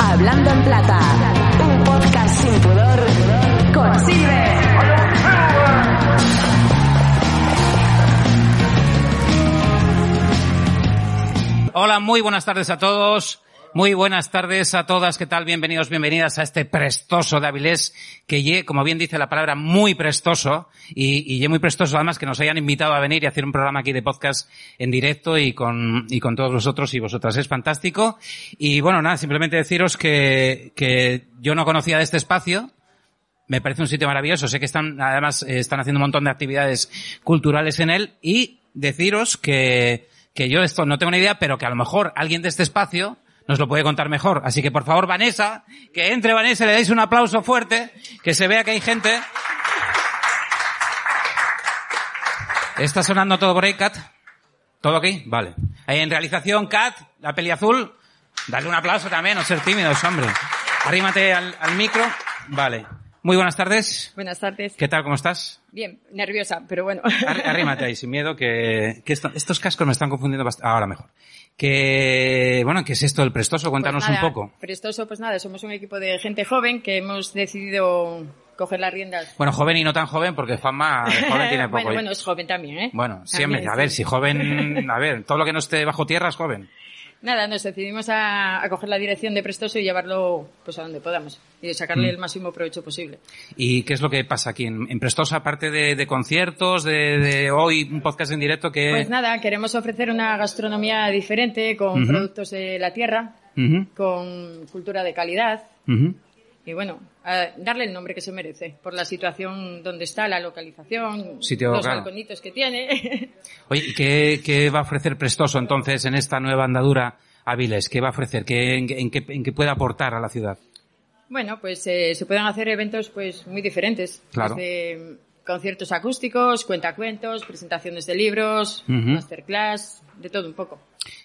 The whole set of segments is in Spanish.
Hablando en Plata, un podcast sin pudor con Silver. Hola, muy buenas tardes a todos. Muy buenas tardes a todas. ¿Qué tal? Bienvenidos, bienvenidas a este prestoso de Avilés, que como bien dice la palabra, muy prestoso. Y, y muy prestoso además que nos hayan invitado a venir y hacer un programa aquí de podcast en directo y con, y con todos vosotros y vosotras. Es fantástico. Y bueno, nada, simplemente deciros que, que yo no conocía de este espacio. Me parece un sitio maravilloso. Sé que están, además, eh, están haciendo un montón de actividades culturales en él. Y deciros que, que yo esto no tengo ni idea, pero que a lo mejor alguien de este espacio nos lo puede contar mejor. Así que por favor, Vanessa, que entre Vanessa, le dais un aplauso fuerte, que se vea que hay gente. ¿Está sonando todo por ahí, Kat? ¿Todo aquí? Vale. Ahí en realización, Kat, la peli azul. Dale un aplauso también, no ser tímidos, hombre. Arrímate al, al micro. Vale. Muy buenas tardes. Buenas tardes. ¿Qué tal? ¿Cómo estás? Bien, nerviosa, pero bueno. Arrí- Arrímate ahí, sin miedo, que, que esto- estos cascos me están confundiendo bastante. Ahora mejor. Que, bueno, ¿qué es esto del prestoso? Cuéntanos Pues nada, un poco. Prestoso, pues nada, somos un equipo de gente joven que hemos decidido coger las riendas. Bueno, joven y no tan joven, porque fama de joven tiene poco. bueno, bueno, es joven también, ¿eh? Bueno, siempre, a ver, sí. si joven, a ver, todo lo que no esté bajo tierra es joven. Nada, nos decidimos a, a coger la dirección de Prestoso y llevarlo pues a donde podamos y sacarle Mm. el máximo provecho posible. ¿Y qué es lo que pasa aquí en, en Prestosa, aparte de, de conciertos, de, de hoy un podcast en directo que... Pues nada, queremos ofrecer una gastronomía diferente con productos de la tierra, con cultura de calidad y bueno, a darle el nombre que se merece por la situación donde está, la localización, Sitio, los claro. balconitos que tiene. Oye, ¿y qué, qué va a ofrecer Prestoso entonces en esta nueva andadura a Viles? ¿Qué va a ofrecer? ¿Qué, en, en qué, en qué puede aportar a la ciudad? Bueno, pues eh, se pueden hacer eventos pues muy diferentes. Claro. Desde conciertos acústicos, cuentacuentos, presentaciones de libros, masterclass, de todo un poco.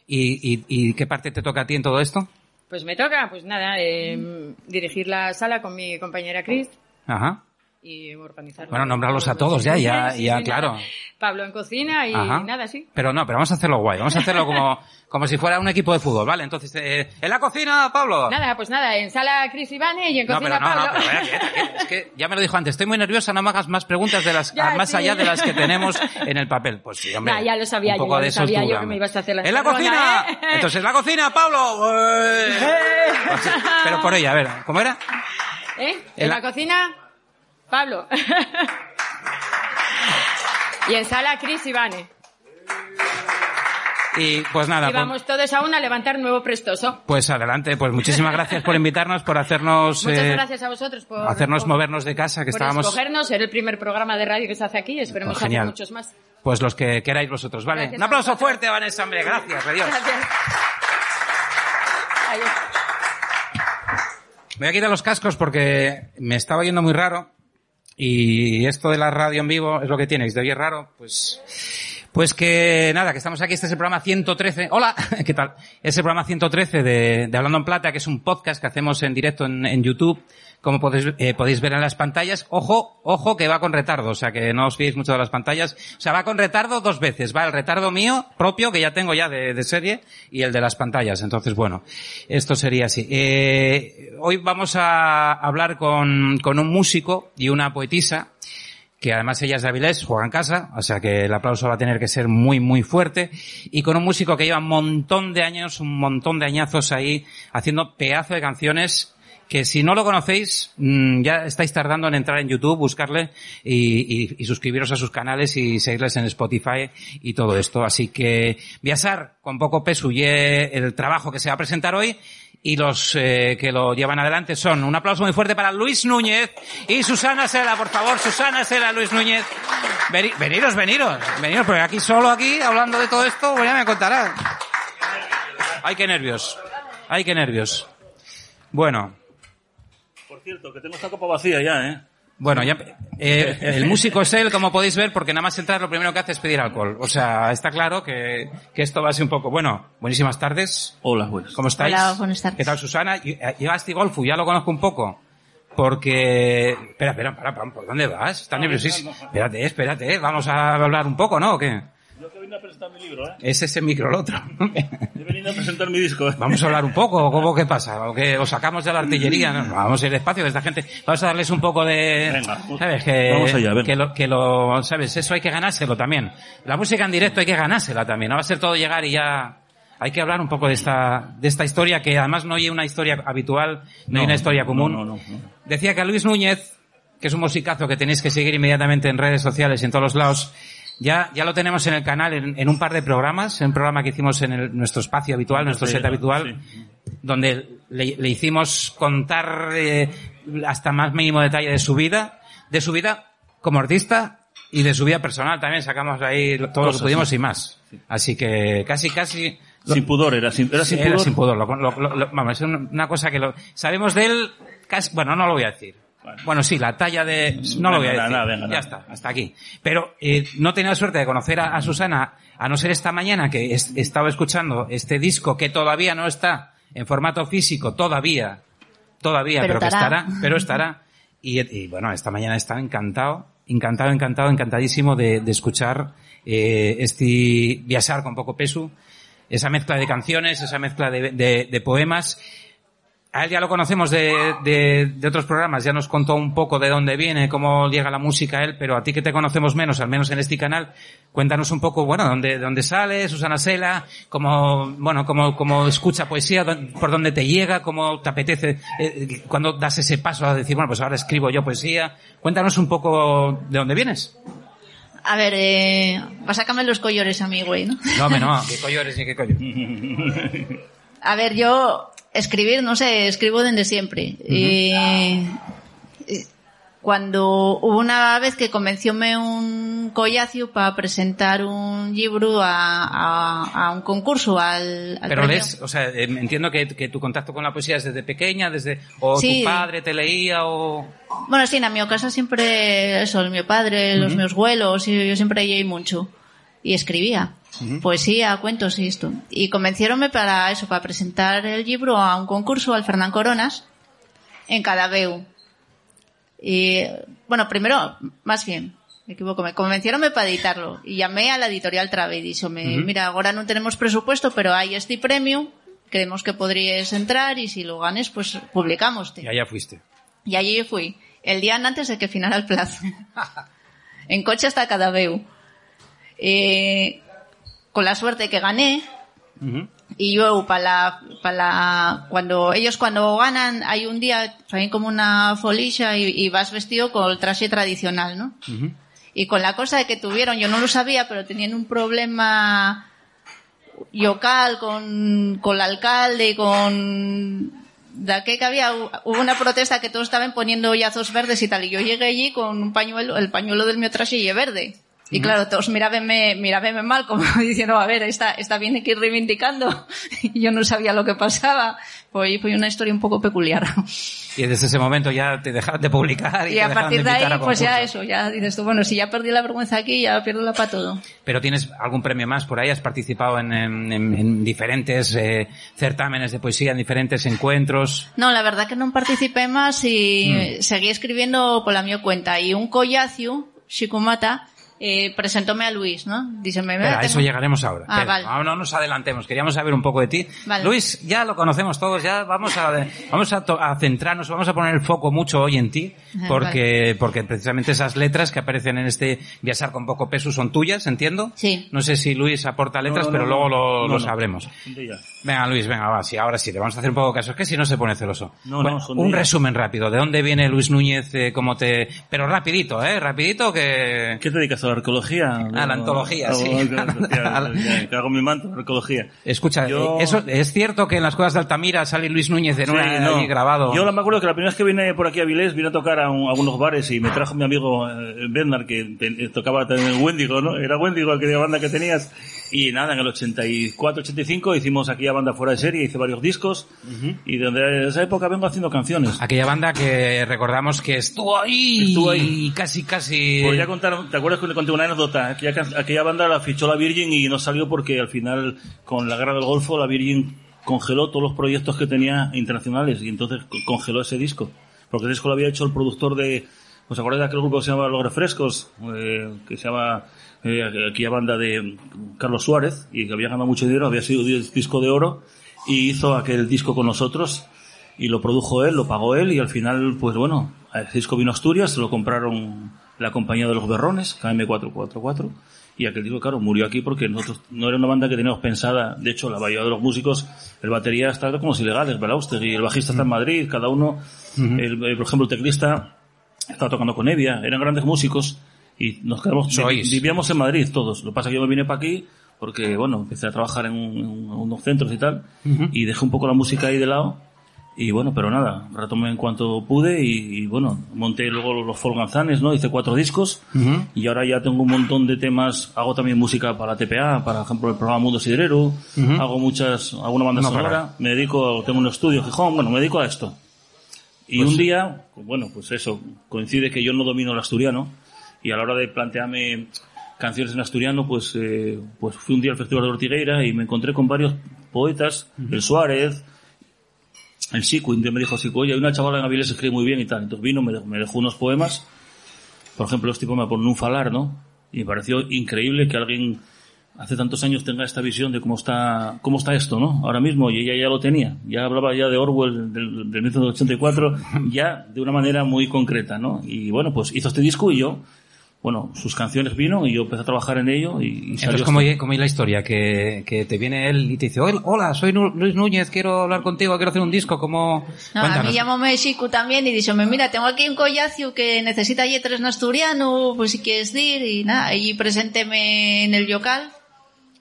¿Y, y, y qué parte te toca a ti en todo esto? Pues me toca, pues nada, eh, dirigir la sala con mi compañera Cris Ajá. Y organizar. Bueno, nombrarlos a todos ya, ya, ya, claro. Pablo en cocina y Ajá. nada, sí. Pero no, pero vamos a hacerlo guay. Vamos a hacerlo como, como si fuera un equipo de fútbol, ¿vale? Entonces, eh, en la cocina, Pablo. Nada, pues nada, en sala Cris y Vane y en No, cocina pero no, no, Pablo. pero vaya, quieta, quieta. es que ya me lo dijo antes, estoy muy nerviosa, no me hagas más preguntas de las, Ya, más sí. allá de las que tenemos en el papel. Pues sí, hombre. Ya, ya lo sabía un yo, poco ya de lo sabía yo que me ibas a hacer la ¡En la cocina! ¿eh? Entonces, en la cocina, Pablo. ¡Eh! Pues pero por ella, a ver, ¿cómo era? ¿Eh? En En la- la cocina, Pablo. y en sala, Cris y Vane. Y pues nada, Y pues, vamos todos a una a levantar nuevo prestoso. pues adelante, pues muchísimas gracias por invitarnos, por hacernos, Muchas eh, gracias a vosotros por hacernos por- movernos de casa, que por estábamos, escogernos. Era el primer programa de radio que se hace aquí. Esperemos Pues hacer muchos más. pues los que queráis vosotros, ¿vale? Gracias Un aplauso fuerte, Vanessa, hombre, gracias, adiós. Gracias. Adiós. Me voy a quitar los cascos porque me estaba yendo muy raro. Y esto de la radio en vivo es lo que tiene. Si te oye raro, pues, pues que nada, que estamos aquí. Este es el programa 113. Hola, ¿qué tal? Es el programa 113 de, de Hablando en Plata, que es un podcast que hacemos en directo en YouTube. Como podéis, eh, podéis ver en las pantallas. Ojo, ojo, que va con retardo. O sea, que no os fiéis mucho de las pantallas. O sea, va con retardo dos veces. Va el retardo mío, propio, que ya tengo ya de, de serie, y el de las pantallas. Entonces, bueno, esto sería así. Eh, hoy vamos a hablar con, con un músico y una poetisa que además ella es de Avilés, juega en casa, o sea que el aplauso va a tener que ser muy, muy fuerte, y con un músico que lleva un montón de años, un montón de añazos ahí, haciendo pedazo de canciones, que si no lo conocéis, mm, ya estáis tardando en entrar en YouTube, buscarle y, suscribiros a sus canales y seguirles en Spotify y todo esto. Así que, Viasar, con poco peso, y el trabajo que se va a presentar hoy, y los eh, que lo llevan adelante son un aplauso muy fuerte para Luis Núñez y Susana Sela, por favor, Susana Sela, Luis Núñez. Veni- veniros, veniros, veniros, porque aquí solo aquí, hablando de todo esto, ya me contará. Ay, qué nervios, ay, qué nervios. Bueno, Por cierto, que tengo esta copa vacía ya, ¿eh? bueno, ya, eh, el músico es él, como podéis ver, porque nada más entrar lo primero que hace es pedir alcohol. O sea, está claro que, que esto va a ser un poco, bueno, buenísimas tardes. Hola, pues. ¿Cómo estáis? Hola, buenas tardes. ¿Qué tal, Susana? Y- eh, este Golfu ya lo conozco un poco. Porque... Espera, espera, para, para, ¿por dónde vas? Estás nerviosísimo. Espérate, espérate, vamos a hablar un poco, ¿no? ¿O qué? Yo que vine a presentar mi libro, ¿eh? Es ese micro el otro. He venido a presentar mi disco. ¿eh? Vamos a hablar un poco, ¿cómo qué pasa? ¿O que os sacamos de la artillería? ¿no? Vamos a ir despacio de esta gente. Vamos a darles un poco de... Venga, ¿Sabes? Que, vamos allá, venga. que, lo, que lo... ¿Sabes? Eso hay que ganárselo también. La música en directo hay que ganársela también. No va a ser todo llegar y ya... Hay que hablar un poco de esta, de esta historia que además no hay una historia habitual, no, hay una historia común. No, no, no, no. Decía que a Luis Núñez, que es un musicazo que tenéis que seguir inmediatamente en redes sociales y en todos los lados, ya, ya lo tenemos en el canal en, en un par de programas, en un programa que hicimos en el- nuestro espacio habitual, nuestro set habitual, donde le, le hicimos contar eh, hasta más mínimo detalle de su vida, de su vida como artista y de su vida personal también sacamos ahí todo lo que pudimos sí. y más. Así que casi, casi... Sin pudor, era sin, era sin era pudor. sin pudor. Lo- lo- lo- vamos, es un- una cosa que lo, sabemos de él, casi, bueno, no lo voy a decir. Bueno. Bueno, sí, la talla de, no lo voy a decir. ya está, hasta aquí. Pero, eh, no la suerte de conocer a, a Susana, a no ser esta mañana que es- estaba escuchando este disco que todavía no está en formato físico, todavía, todavía, Pero pero, que estará. pero estará. Y, y, bueno, esta mañana está encantado, encantado, encantado, encantadísimo de, de escuchar eh, este viajar con poco peso, esa mezcla de canciones, esa mezcla de, de- de poemas. A él ya lo conocemos de, de- de otros programas, ya nos contó un poco de dónde viene, cómo llega la música a él, pero a ti que te conocemos menos, al menos en este canal, cuéntanos un poco, bueno, dónde, dónde sale Susana Sela, cómo, bueno, cómo, cómo escucha poesía, por dónde te llega, cómo te apetece, eh, cuando das ese paso a decir, bueno, pues ahora escribo yo poesía. Cuéntanos un poco de dónde vienes. A ver, eh, va a sacarme los collores a mí, güey, ¿no? No, no, qué coño eres ni qué coño. A ver, yo escribir, no sé, escribo desde siempre. Eh, cuando hubo una vez que convencióme un collacio para presentar un libro a, a- a un concurso, al, al Pero lees, o sea, eh, entiendo que, que tu contacto con la poesía es desde pequeña, desde, o Sí. tu padre te leía, o... Bueno, sí, en mi casa siempre, eso, el mi padre, los meus abuelos, y yo siempre leí mucho. Y escribía. Poesía, cuentos y esto. Y convenciéronme para eso, para presentar el libro a un concurso al Fernán Coronas en Cadabeu. Y, bueno, primero, más bien, me equivoco, me convenciéronme para editarlo. Y llamé a la editorial Trave y díxome, mira, ahora no tenemos presupuesto, pero hay este premio, creemos que podrías entrar y si lo ganes, pues publicamos. Y allá fuiste. Y allí fui, el día antes de que finara el plazo. en coche hasta Cadabeu. Eh, con la suerte que gané, y yo para la, para la, cuando, ellos cuando ganan, hay un día, traen como una folilla y, y vas vestido con el traje tradicional, ¿no? Y con la cosa de que tuvieron, yo no lo sabía, pero tenían un problema local con, con el alcalde y con de que había hubo una protesta que todos estaban poniendo yazos verdes y tal y yo llegué allí con un pañuelo el pañuelo del mío traje y verde y claro todos mirábenme mirábenme mal como diciendo a ver esta esta viene que ir reivindicando y yo no sabía lo que pasaba. Pues fue una historia un poco peculiar. Y desde ese momento ya te dejaron de publicar y, y a partir de ahí a pues ya eso ya dices tú bueno si ya perdí la vergüenza aquí ya pierdo la para todo Pero tienes algún premio más por ahí, has participado en, en- en- en diferentes eh, certámenes de poesía, en diferentes encuentros. No, la verdad que no participé más y Mm. seguí escribiendo por la mi cuenta. Y un collacio, Shikumata, eh, presentóme a Luis, ¿no? Díceme, Espera, a eso llegaremos ahora. Ah, Espera, vale. no, no nos adelantemos, queríamos saber un poco de ti. Vale. Luis, ya lo conocemos todos, ya vamos a, vamos a, to- a centrarnos, vamos a poner el foco mucho hoy en ti, Ajá, porque, porque precisamente esas letras que aparecen en este Viasar con poco peso son tuyas, entiendo. Sí. No sé si Luis aporta letras, No, no, pero no, luego lo, No, lo no. sabremos. Venga, Luis, venga, va, sí, ahora sí, le vamos a hacer un poco caso. Es que si no se pone celoso. No, Bueno, no, son un días. resumen rápido. ¿De dónde viene Luis Núñez? eh, cómo te... Pero rapidito, ¿eh? Rapidito que... ¿Qué te dedicas a la arqueología? A la antología, Ah, sí. Que hago mi manto, arqueología. Escucha, Yo- eh, eso es cierto que en las cuevas de Altamira sale Luis Núñez en Sí, una no. grabado. Yo me acuerdo que la primera vez que vine por aquí a Vilés, vine a tocar a, un- a algunos bares y me trajo mi amigo eh, Bernard, que te- tocaba también en Wendigo, ¿no? Era Wendigo aquella banda que tenías. Y nada, en el 84, 85 hicimos aquí a banda fuera de serie, hice varios discos. Y desde esa época vengo haciendo canciones. Aquella banda que recordamos que estuvo ahí. Estuvo ahí. Casi, casi. Pues ya contaron, ¿te acuerdas que le conté una anécdota? Aquella, aquella banda la fichó la Virgin y no salió porque al final, con la guerra del Golfo, la Virgin congeló todos los proyectos que tenía internacionales y entonces co- congeló ese disco. Porque el disco lo había hecho el productor de, ¿Os acordáis de aquel grupo que se llama Los Refrescos? Eh, que se llama eh, aquella banda de Carlos Suárez y que había ganado mucho dinero, había sido disco de oro y hizo aquel disco con nosotros y lo produjo él, lo pagó él y al final, pues bueno, el disco vino a Asturias, se lo compraron la compañía de los Berrones, KM444 y aquel disco, claro, murió aquí porque nosotros no era una banda que teníamos pensada. De hecho, la mayoría de los músicos, el batería está como si ilegales, y el bajista está en Madrid, cada uno, el, el- por ejemplo, el teclista estaba tocando con Evia, eran grandes músicos y nos quedamos, Sois. vivíamos en Madrid todos. Lo que pasa es que yo me vine para aquí porque, bueno, empecé a trabajar en, un- en unos centros y tal y dejé un poco la música ahí de lado y bueno, pero nada, retomé en cuanto pude y, y, bueno, monté luego los Folganzanes, ¿no? Hice cuatro discos y ahora ya tengo un montón de temas, hago también música para la TPA, para ejemplo el programa Mundo Siderero, hago muchas, hago una banda No sonora, para. me dedico, tengo un estudio en Gijón, bueno, me dedico a esto. Y Pues un día, bueno, pues eso, coincide que yo no domino el asturiano y a la hora de plantearme canciones en asturiano, pues, eh, pues fui un día al Festival de Ortigueira y me encontré con varios poetas, el Suárez, el Sico, y me dijo Sico, oye, hay una chavala en Avilés que escribe muy bien y tal. Entonces vino, me dejó, me dejó unos poemas, por ejemplo, este poema por un falar, ¿no? Y me pareció increíble que alguien hace tantos años tenga esta visión de cómo está, cómo está esto, ¿no? Ahora mismo, y ella ya lo tenía. Ya hablaba ya de Orwell del, del 1984, ya de una manera muy concreta, ¿no? Y bueno, pues hizo este disco y yo, bueno, sus canciones vino y yo empecé a trabajar en ello y, y salió Entonces, ¿cómo, cómo es la historia? Que, que te viene él y te dice, "Hola, soy Luis Núñez, quiero hablar contigo, quiero hacer un disco, ¿cómo...? No, a mí llamóme Xicu también y díxome, mira, tengo aquí un collacio que necesita letras en asturiano, pues si quieres ir, y nada, y presénteme en el local,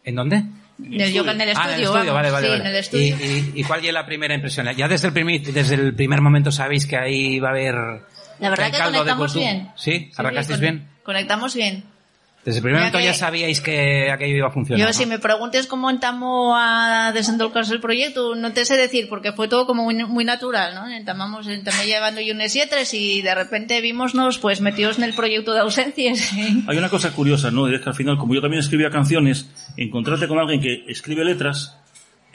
¿En dónde? en el en el Ah, en el estudio, estudio, vale, vale. sí, vale. en el estudio. ¿Y, y, y cuál es la primera impresión? Ya desde el primer, desde el primer momento sabéis que ahí va a haber... La verdad que conectamos bien. ¿Sí? ¿Arrancasteis con- bien? Conectamos bien. Desde el primer Mira momento que- ya sabíais que aquello iba a funcionar. Yo, ¿no? si me preguntes cómo entamo a desendolcarse el proyecto, no te sé decir, porque fue todo como muy, muy natural, ¿no? Entamamos, entamé llevando yo unos yetres y de repente vimosnos, pues, metidos en el proyecto de ausencias. Hay una cosa curiosa, ¿no? Y es que al final, como yo también escribía canciones, encontrarte con alguien que escribe letras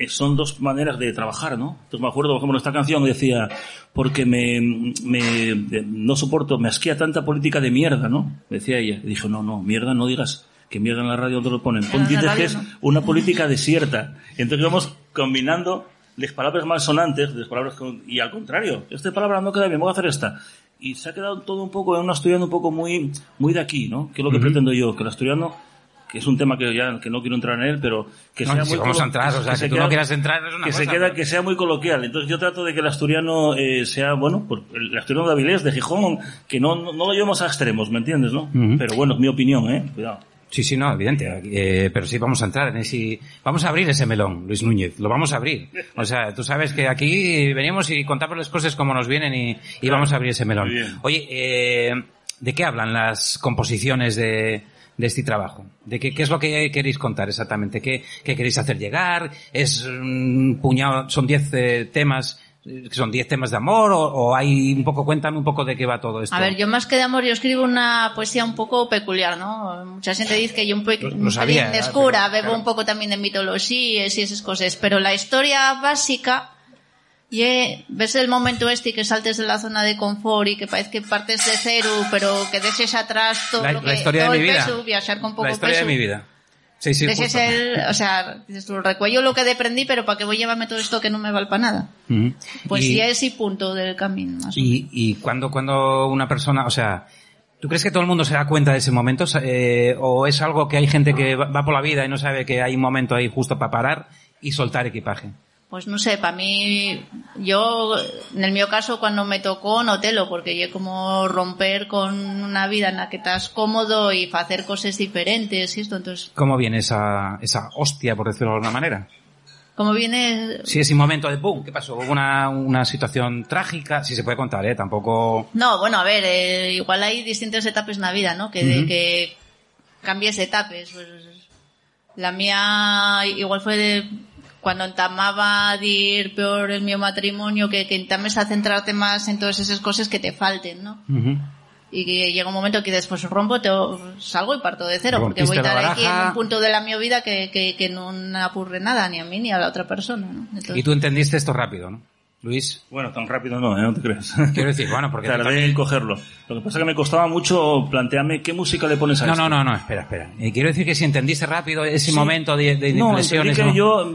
son dos maneras de trabajar, ¿no? Entonces me acuerdo, por ejemplo, esta canción decía, porque me, me de- no soporto, me asquea tanta política de mierda, ¿no? Decía ella. Y dijo, no, no, mierda no digas que mierda en la radio donde lo ponen. Pon dices que es no. una política desierta. Entonces vamos combinando las palabras más sonantes las palabras con- y al contrario, esta palabra no queda bien, voy a hacer esta. Y se ha quedado todo un poco en un asturiano un poco muy, muy de aquí, ¿no? Que es lo que pretendo yo, que el asturiano, que es un tema que ya, que no quiero entrar en él, pero que No, sea si muy vamos a entrar, o sea, se que tú queda- no quieras entrar es una que se cosa, queda, pero- que sea muy coloquial. Entonces yo trato de que el asturiano eh, sea, bueno, pues, el asturiano de Avilés, de Gijón, que no, no, no lo llevemos a extremos, ¿me entiendes, no? Pero bueno, es mi opinión, ¿eh? Cuidado. Sí, sí, no, evidente. eh, pero sí vamos a entrar en ese... Vamos a abrir ese melón, Luis Núñez. Lo vamos a abrir. O sea, tú sabes que aquí venimos y contamos las cosas como nos vienen y, y vamos a abrir ese melón. Oye, eh, ¿de qué hablan las composiciones de, de este trabajo? ¿De qué, qué es lo que queréis contar exactamente? ¿Qué, qué queréis hacer llegar? ¿Es un puñado, son 10 eh, temas, eh, son 10 temas de amor o, o hay un poco, cuéntame un poco de qué va todo esto? A ver, yo más que de amor, yo escribo una poesía un poco peculiar, ¿no? Mucha gente dice que yo un, ¿eh? escura, Pero, bebo claro. un poco también de mitologías y esas cosas, pero la historia básica, y ves el momento este que saltes de la zona de confort y que parece que partes de cero, pero que dejes atrás todo la, lo que, la historia todo de mi el vida. peso, viajar con poco la historia peso. de mi vida. Sí, sí, Ese es justo. el, o sea, recuello lo que aprendí, pero para que voy a llevarme todo esto que no me vale para nada. Ujú. Pues y, ya es y punto del camino, más y, y cuando, cuando una persona, o sea, ¿tú crees que todo el mundo se da cuenta de ese momento? Eh, ¿O es algo que hay gente que va por la vida y no sabe que hay un momento ahí justo para parar y soltar equipaje? Pues no sé, para mí, yo, en el mío caso, cuando me tocó, notelo, porque yo como romper con una vida en la que estás cómodo y hacer cosas diferentes y esto, entonces, ¿Cómo viene esa, esa hostia, por decirlo de alguna manera? como viene, Si ese momento de pum, ¿qué pasó? ¿Hubo una, una situación trágica? Si se puede contar, ¿eh? Tampoco... no, bueno, a ver, eh, igual hay distintas etapas en la vida, ¿no? Que, de- Ujú. que cambies etapas, pues, la mía igual fue de, cuando entamaba de ir peor el mío matrimonio, que, que entames a centrarte más en todas esas cosas que te falten, ¿no? Y que llega un momento que después rompo, te, salgo y parto de cero, porque voy a estar aquí en un punto de la mi vida que, que, que no apurre nada, ni a mí ni a la otra persona. ¿no? Entonces, Y tú entendiste esto rápido, ¿no? Luis, Bueno, tan rápido no, ¿eh? no te creas. quiero decir, bueno, porque... Tardé también- en cogerlo. Lo que pasa es que me costaba mucho plantearme qué música le pones a No, esto. no, no, no, espera, espera. Eh, quiero decir que si entendiste rápido ese Sí. momento de, de No, entendí que ¿no? yo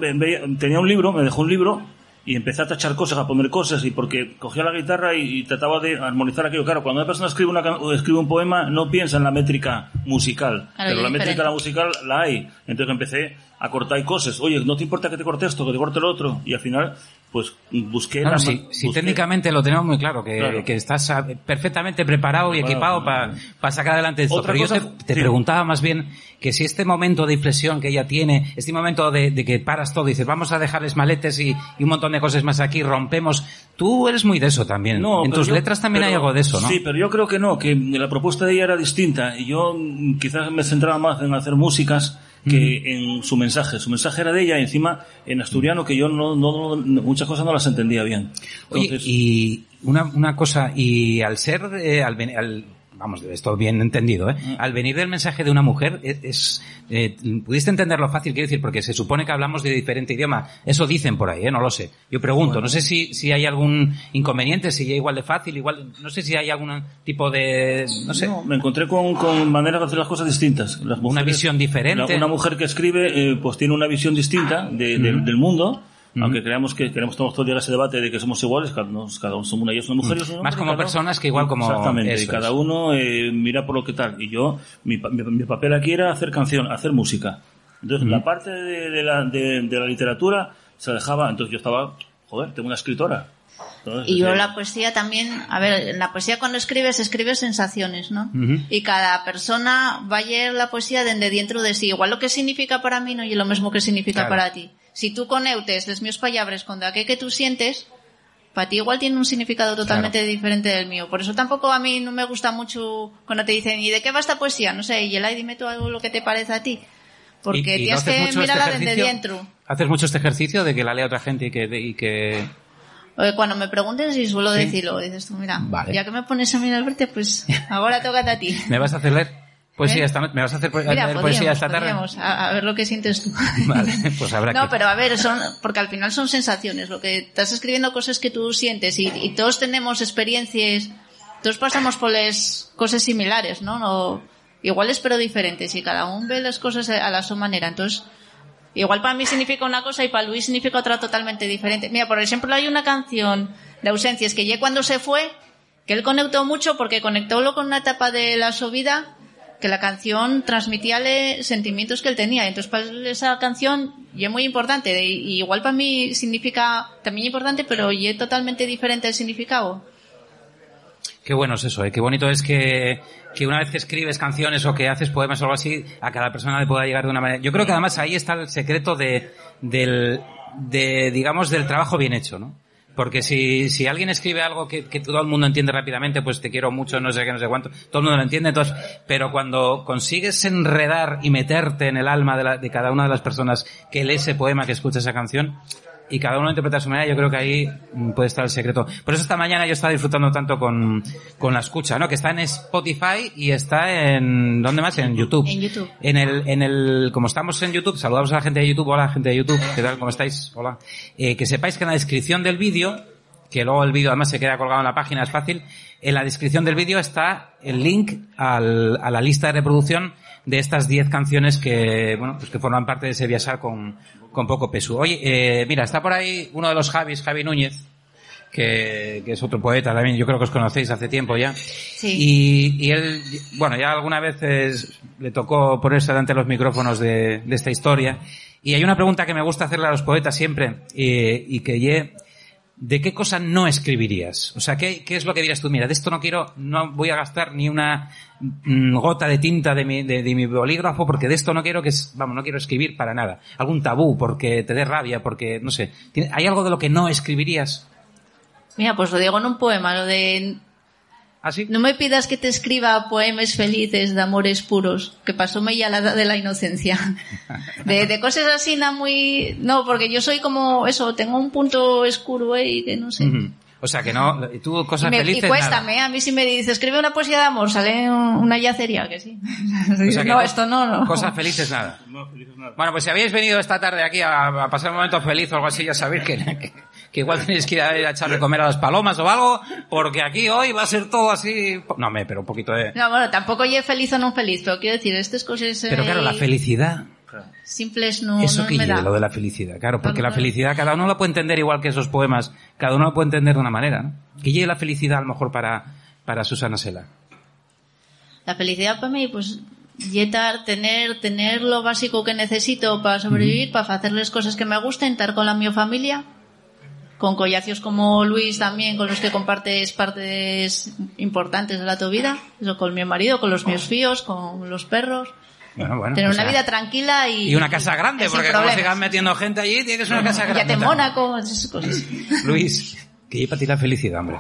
tenía un libro, me dejó un libro y empecé a tachar cosas, a poner cosas y porque cogía la guitarra y, y trataba de armonizar aquello. Claro, cuando una persona escribe, una, escribe un poema no piensa en la métrica musical, Claro, pero la es métrica diferente. la musical la hay. Entonces empecé a cortar cosas. Oye, ¿no te importa que te corte esto, que te corte lo otro? Y al final, pues busqué... Claro, la si, técnicamente lo tenemos muy claro, que, Claro. que estás ah, perfectamente preparado y equipado para sacar adelante esto. Otra Pero yo te, te sí. preguntaba más bien que si este momento de inflexión que ella tiene, este momento de, de que paras todo y dices, vamos a dejarles maletes y, y un montón de cosas más aquí, rompemos. Tú eres muy de eso también. No, en tus yo- letras también hay algo de eso, ¿no? Sí, pero yo creo que no, que la propuesta de ella era distinta y yo mm, quizás me centraba más en hacer músicas que en su mensaje. Su mensaje era de ella y encima en asturiano que yo no, no, no- muchas cosas no las entendía bien. Oye, Entonces, y una, una cosa, y al ser, eh, al, al- vamos, esto bien entendido, ¿eh? Mm. Al venir del mensaje de una mujer, es, es, eh, ¿pudiste entenderlo fácil? Quiero decir, porque se supone que hablamos de diferente idioma. Eso dicen por ahí, ¿eh? No lo sé. Yo pregunto, no sé si, si hay algún inconveniente, si ya igual de fácil, igual, no sé si hay algún tipo de, no sé. no, me encontré con, con maneras de hacer las cosas distintas. Las Una visión diferente. Una, una mujer que escribe, eh, pues tiene una visión distinta de- de- del mundo. Aunque creamos que queremos todos todo el día ese debate de que somos iguales, cada uno, cada uno somos una y es una mujer. yo soy un Más como personas que igual como- Exactamente, eso y cada uno eh, mira por lo que tal. Y yo, mi, pa- mi, mi papel aquí era hacer canción, hacer música. Entonces, la parte de, de la, de, de la literatura se dejaba, entonces yo estaba, joder, tengo una escritora. Entonces, Y yo la poesía también, a ver, en la poesía cuando escribes, escribes sensaciones, ¿no? Y cada persona va a llevar la poesía desde dentro de sí. Igual lo que significa para mí no es lo mismo que significa Claro. para ti. Si tú coneutes les míos palabras con aquel que tú sientes, para ti igual tiene un significado totalmente diferente del mío. Por eso tampoco a mí no me gusta mucho cuando te dicen, ¿y de qué va esta poesía? No sé, y el dime tú algo lo que te parece a ti. Porque Y- y no tienes haces que este mirarla desde dentro. ¿Haces mucho este ejercicio de que la lea otra gente y que, y que, Oye, Cuando me pregunten si suelo Sí. decirlo, dices tú, mira, Vale. ya que me pones a mí Alberto, pues ahora tócate a ti. ¿me vas a hacer leer poesía ¿Eh? esta noche? ¿Me vas a hacer po- Mira, leer poesía esta tarde? a ver lo que sientes tú. Vale, pues habrá No, que... pero a ver, son, porque al final son sensaciones, lo que estás escribiendo cosas que tú sientes y, y todos tenemos experiencias, todos pasamos por las cosas similares, ¿no? no iguales pero diferentes y cada uno ve las cosas a la su manera, entonces igual para mí significa una cosa y para Luis significa otra totalmente diferente. Mira, por ejemplo, hay una canción de ausencias que ya cuando se fue, que él conectó mucho porque conectólo con una etapa de la su vida que la canción transmitíale sentimientos que él tenía. Entonces, para esa canción y es muy importante. Y igual para mí significa también importante, pero y es totalmente diferente el significado. Qué bueno es eso, ¿eh? qué bonito es que, que una vez que escribes canciones o que haces poemas o algo así, a cada persona le pueda llegar de una manera. Yo creo que además ahí está el secreto de, del, de, digamos, del trabajo bien hecho, ¿no? Porque si, si alguien escribe algo que, que todo el mundo entiende rápidamente, pues te quiero mucho, no sé qué, no sé cuánto, todo el mundo lo entiende, entonces, pero cuando consigues enredar y meterte en el alma de, la- de cada una de las personas que lee ese poema, que escucha esa canción, y cada uno interpreta a su manera, yo creo que ahí mm, puede estar el secreto. Por eso esta mañana yo estaba disfrutando tanto con, con la escucha, ¿no? Que está en Spotify y está en, ¿dónde más? En YouTube. En YouTube. En el, en el, como estamos en YouTube, saludamos a la gente de YouTube, hola gente de YouTube, ¿qué tal? ¿Cómo estáis? Hola. Eh, que sepáis que en la descripción del vídeo, que luego el vídeo además se queda colgado en la página, es fácil, en la descripción del vídeo está el link al, a la lista de reproducción de estas 10 canciones que, bueno, pues que forman parte de ese viajar con, con poco peso. Oye, eh, mira, está por ahí uno de los Javis, Javi Núñez, que, que es otro poeta también, yo creo que os conocéis hace tiempo ya. Sí. Y, y él, bueno, ya alguna vez es- le tocó ponerse delante de los micrófonos de, de esta historia. Y hay una pregunta que me gusta hacerle a los poetas siempre, eh, y que ye, ¿de qué cosa no escribirías? O sea, ¿qué, ¿qué es lo que dirías tú? Mira, de esto no quiero, no voy a gastar ni una mm, gota de tinta de mi, de, mi bolígrafo porque de esto no quiero que, vamos, no quiero escribir para nada. Algún tabú porque te dé rabia, porque, no sé. ¿Tiene- ¿Hay algo de lo que no escribirías? Mira, pues lo digo en un poema, lo de ¿Así? no me pidas que te escriba poemas felices de amores puros, que pasóme ya la edad de la inocencia. De, de cosas así, na muy... No, porque yo soy como eso, tengo un punto oscuro ahí que no sé. Ujú. O sea que no, y tú Y, cosas me- y felices cuéstame, nada. a mí si me dice, escribe una poesía de amor, sale un- una yacería, que sí. O sea que no, esto no, no. Cosas felices nada. No, felices nada. Bueno, pues si habéis venido esta tarde aquí a, a pasar un momento feliz o algo así, ya sabéis que, que, que igual tenéis que ir a, a echar de comer a las palomas o algo, porque aquí hoy va a ser todo así... No, me, pero un poquito de... No, bueno, tampoco yo feliz o no feliz, pero quiero decir, estas cosas Pero claro, la eh, felicidad, simples no, eso no que da. lo de la felicidad, claro, porque la felicidad cada uno la puede entender igual que esos poemas, cada uno lo puede entender de una manera, ¿no? Que lleve la felicidad a lo mejor para, para Susana Sela. La felicidad para mí, pues, yetar, tener, tener lo básico que necesito para sobrevivir, para hacerles cosas que me gusten, estar con la mi familia, con collacios como Luis también, con los que compartes partes importantes de la tu vida, eso con mi marido, con los míos fíos, con los perros, Bueno, bueno. tener o una vida tranquila y... Y una casa grande, porque como problemas. sigan metiendo gente allí, tiene que ser una casa Ya grande. te Mónaco, esas cosas. Luis, que lleva a ti la felicidad, hombre.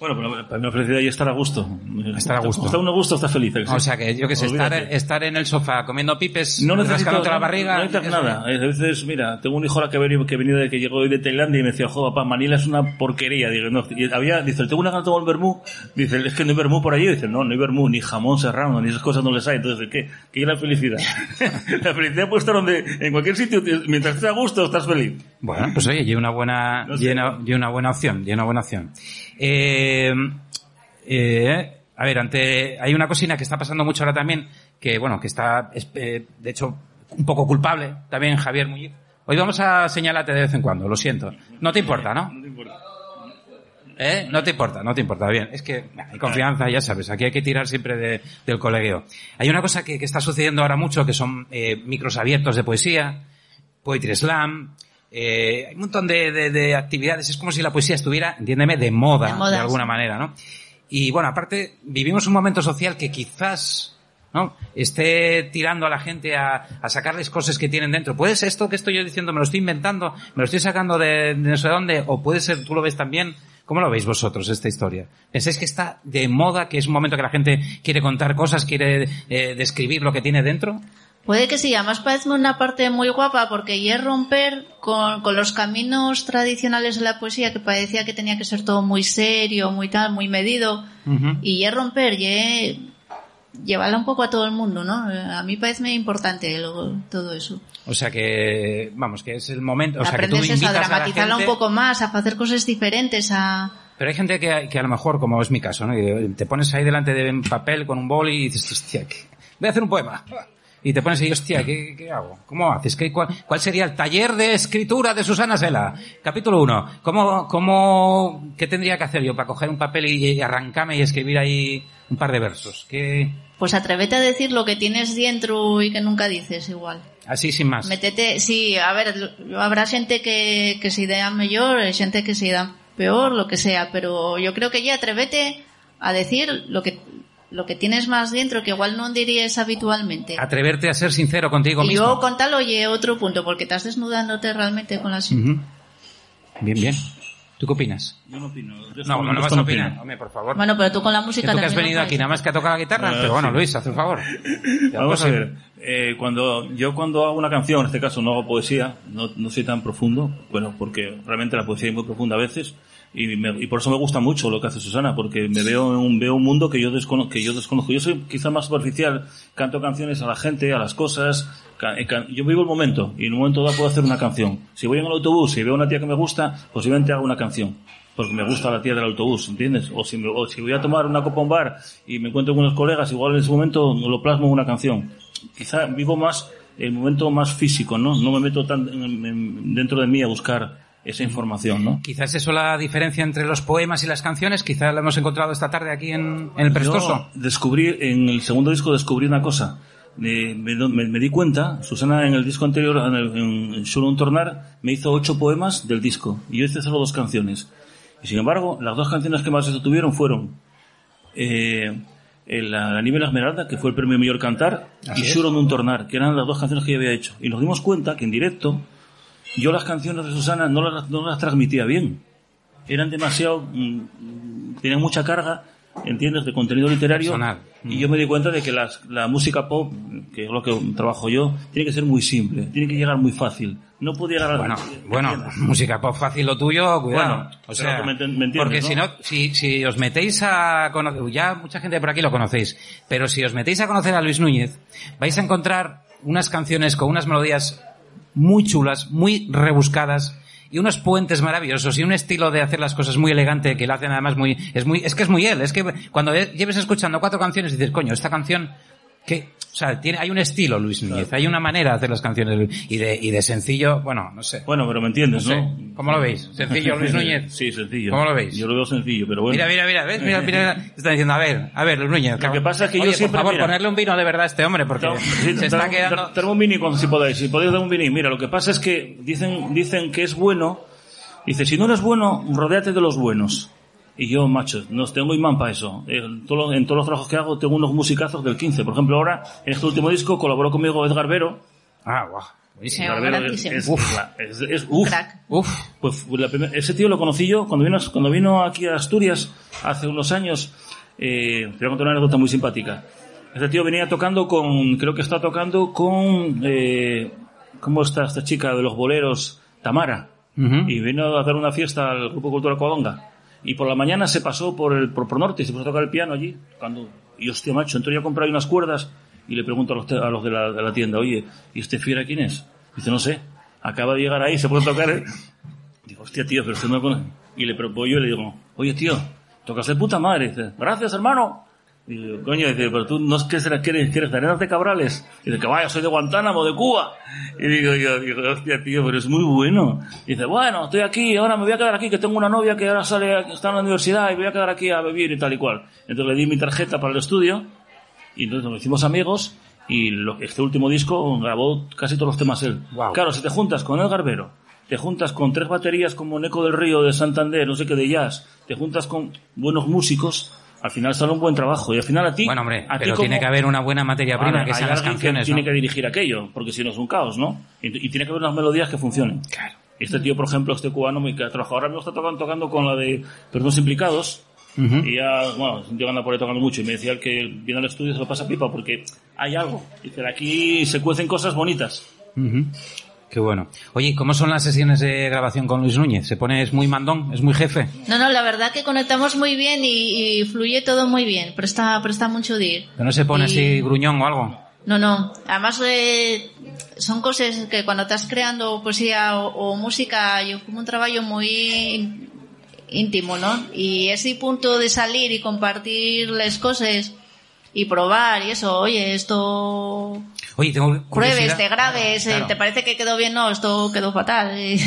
Bueno, pero para mí la felicidad y estar a gusto. Estar a gusto. Estar uno a gusto, está feliz. O sea que yo que sé, estar, en el sofá comiendo pipes, No rascándote la barriga. No necesitas nada. A veces, mira, tengo un hijo ahora que ha venido, que venido de que llegó hoy de Tailandia y me decía, joder, papá, Manila es una porquería. Digo, no. Y había, dice, tengo una gana de tomar vermú. Dice, es que no hay vermú por allí. Dice, no, no hay vermú, ni jamón serrano, ni esas cosas no les hay. Entonces, ¿qué? ¿Qué es la felicidad? la felicidad puede estar donde, en cualquier sitio, mientras estés a gusto, estás feliz. Bueno, pues oye, y una buena, No sé. y una, y una buena opción, y una buena opción. Eh, eh, a ver, ante, hay una cocina que está pasando mucho ahora también, que bueno, que está, es, eh, de hecho, un poco culpable, también Javier Muñiz. Hoy vamos a señalarte de vez en cuando, lo siento. No te importa, ¿no? No te importa. ¿Eh? No te importa, no te importa. Bien, es que hay confianza, ya sabes, aquí hay que tirar siempre de- del colegueo. Hay una cosa que, que está sucediendo ahora mucho, que son eh, micros abiertos de poesía, poetry slam, eh, hay un montón de, de- de actividades. Es como si la poesía estuviera, entiéndeme, de moda, De alguna sí. manera, ¿no? Y bueno, aparte, vivimos un momento social que quizás, ¿no? Esté tirando a la gente a, a sacarles cosas que tienen dentro. ¿Puede ser esto que estoy yo diciendo? ¿Me lo estoy inventando? ¿Me lo estoy sacando de, de no sé dónde? ¿O puede ser, tú lo ves también? ¿Cómo lo veis vosotros esta historia? ¿Pensáis que está de moda, que es un momento que la gente quiere contar cosas, quiere eh, describir lo que tiene dentro? Puede que sí, además parece una parte muy guapa porque ya es romper con, con los caminos tradicionales de la poesía que parecía que tenía que ser todo muy serio, muy tal, muy medido. Ujú. Y ya romper, ya llevarla un poco a todo el mundo, ¿no? Eh, A mí parece importante lo- todo eso. O sea que, vamos, que es el momento, o sea que tú Aprendes eso, a dramatizarla gente... un poco más, a hacer cosas diferentes, a... Pero hay gente que, que a lo mejor, como es mi caso, ¿no? Y te pones ahí delante de un papel con un boli y dices, hostia, voy a hacer un poema. Y te pones ahí, hostia, ¿qué, qué hago? ¿Cómo haces? ¿Qué, cuál, cuál sería el taller de escritura de Susana Sela? Capítulo 1. ¿Cómo, cómo, qué tendría que hacer yo para coger un papel y, arrancarme y escribir ahí un par de versos? ¿Qué, Pues atrévete a decir lo que tienes dentro y que nunca dices igual. así sin más. Métete, sí, a ver, habrá gente que, que se idea mejor, gente que se idea peor, lo que sea, pero yo creo que ya atrévete a decir lo que, lo que tienes más dentro, que igual no dirías habitualmente. Atreverte a ser sincero contigo Y mismo. luego contalo, oye, otro punto, porque estás desnudándote realmente con las... Ujú. Bien, bien. ¿Tú qué opinas? Yo no opino. Yo No, no, no vas a no opinar. opino. Hombre, por favor. Bueno, pero tú con la Que música tú que has también venido no aquí nada más que a tocar la guitarra, Ah, pero bueno, sí. Luis, haz un favor. Vamos a ver, eh, cuando yo cuando hago una canción, en este caso no hago poesía, no, no soy tan profundo, bueno, porque realmente la poesía es muy profunda a veces, y, me- y por eso me gusta mucho lo que hace Susana, porque me veo un, veo un mundo que yo, descono- que yo desconozco. Yo soy quizá más superficial, canto canciones a la gente, a las cosas, ca- eh, ca- yo vivo el momento, y en un momento dado puedo hacer una canción. Si voy en el autobús y veo a una tía que me gusta, posiblemente hago una canción. Porque me gusta la tía del autobús, ¿entiendes? O si, me- o si voy a tomar una copa a un bar y me encuentro con unos colegas, igual en ese momento lo plasmo en una canción. Quizá vivo más el momento más físico, ¿no? No me meto tan en- en- dentro de mí a buscar esa información, ¿no? Quizás eso la diferencia entre los poemas y las canciones, quizás la hemos encontrado esta tarde aquí en, en el Prestoso. Yo descubrí, en el segundo disco descubrí una cosa. Eh, me, me- me di cuenta, Susana en el disco anterior, en, el- en Tornar, me hizo ocho poemas del disco. Y yo hice solo dos canciones. Y sin embargo, las dos canciones que más se tuvieron fueron eh, el, la Nieve y la Esmeralda, que fue el premio Mayor Cantar, y Solo un Tornar, que eran las dos canciones que yo había hecho. Y nos dimos cuenta que en directo, yo las canciones de Susana no las, no las transmitía bien. Eran demasiado, mm, tenían mucha carga ¿entiendes? De contenido literario. Personal. Y yo me di cuenta de que las- la música pop, que es lo que trabajo yo, tiene que ser muy simple, tiene que llegar muy fácil. No puede llegar a... Bueno, ¿me bueno, entiendes? música pop fácil lo tuyo, cuidado. Bueno, o sea, me me porque ¿no? si no, si, si os metéis a conocer, ya mucha gente por aquí lo conocéis, pero si os metéis a conocer a Luis Núñez, vais a encontrar unas canciones con unas melodías muy chulas, muy rebuscadas, y unos puentes maravillosos y un estilo de hacer las cosas muy elegante que lo hacen además muy es muy es que es muy él es que cuando lleves escuchando cuatro canciones dices coño esta canción que o sea tiene hay un estilo Luis Núñez hay una manera de hacer las canciones y de y de sencillo bueno no sé Bueno, pero me entiendes, no ¿no? sé. ¿Cómo lo veis? ¿Sencillo, Luis Núñez? Sí, sencillo. ¿Cómo lo veis? Yo lo veo sencillo, pero bueno. Mira, mira, mira, ¿ves? Mira, mira, están diciendo, a ver, a ver, Luis Núñez. Lo que pasa es que yo siempre, por favor, mira- ponerle un vino de verdad a este hombre, porque Sí, se está quedando... dar un mini cuando si podáis. Si podéis dar un mini. Mira, lo que pasa es que dicen, dicen que es bueno. Dice, si no eres bueno, rodéate de los buenos. Y yo, macho, no tengo imán para eso. En todos, los, en todos los trabajos que hago tengo unos musicazos del 15. Por ejemplo, ahora, en este último disco, colaboró conmigo Edgar Vero. Ah, guau. Buenísimo. Edgar Vero es, es- Uf. es- es- uf. Crack. Uf. Pues la primer- ese tío lo conocí yo cuando vino, cuando vino aquí a Asturias hace unos años. Eh, te voy a contar una anécdota muy simpática. Ese tío venía tocando con, creo que está tocando con, eh, ¿cómo está esta chica de los boleros? Tamara. Ujú. Y vino a dar una fiesta al Grupo Cultura Covadonga. Y por la mañana se pasó por el por, norte y se puso a tocar el piano allí. Cuando, y hostia, macho, entonces yo compré ahí unas cuerdas y le pregunto a los, a los de, la, de la tienda, oye, ¿y este fiera quién es? Dice, no sé. Acaba de llegar ahí, se puede tocar. ¿eh? Digo, hostia, tío, pero usted no lo conoce. Y le propongo yo y le digo, oye, tío, tocas de puta madre. Dice, gracias, hermano. Y digo, coño, dice, pero tú no es que será, que eres, que eres de Arenas de Cabrales. Y dice, que vaya, soy de Guantánamo, de Cuba. Y digo yo, digo, hostia, tío, pero es muy bueno. Y dice, bueno, estoy aquí, ahora me voy a quedar aquí, que tengo una novia que ahora sale, está en la universidad y voy a quedar aquí a vivir y tal y cual. Entonces le di mi tarjeta para el estudio y entonces nos hicimos amigos y lo- este último disco grabó casi todos los temas él. Guau. Claro, si te juntas con El Garbero, te juntas con tres baterías como Neco del Río de Santander, no sé qué de jazz, te juntas con buenos músicos, al final sale un buen trabajo y al final a ti... Bueno, hombre, a ti pero como- tiene que haber una buena materia prima que hay sean las canciones, que tiene ¿no? que dirigir aquello, porque si no es un caos, ¿no? Y, y tiene que haber unas melodías que funcionen. Claro. Este tío, por ejemplo, este cubano que ha trabajado ahora mismo está tocando, tocando con la de Perdones Implicados. Y ya, bueno, un tío que anda por ahí tocando mucho. Y me decía el que viene al estudio se lo pasa pipa porque hay algo. Dice, aquí se cuecen cosas bonitas. Ujú. Qué bueno. Oye, ¿cómo son las sesiones de grabación con Luis Núñez? ¿Se pone, es muy mandón, es muy jefe? No, no, la verdad que conectamos muy bien y, y fluye todo muy bien. Presta, presta mucho de ir. ¿Que no se pone Y- así gruñón o algo? No, no. Además, eh, son cosas que cuando estás creando poesía o, o música, yo como un trabajo muy íntimo, ¿no? Y ese punto de salir y compartir las cosas y probar y eso, oye, esto Oye, tengo pruebes, te grabes, Claro. te parece que quedó bien, no, esto quedó fatal. Y-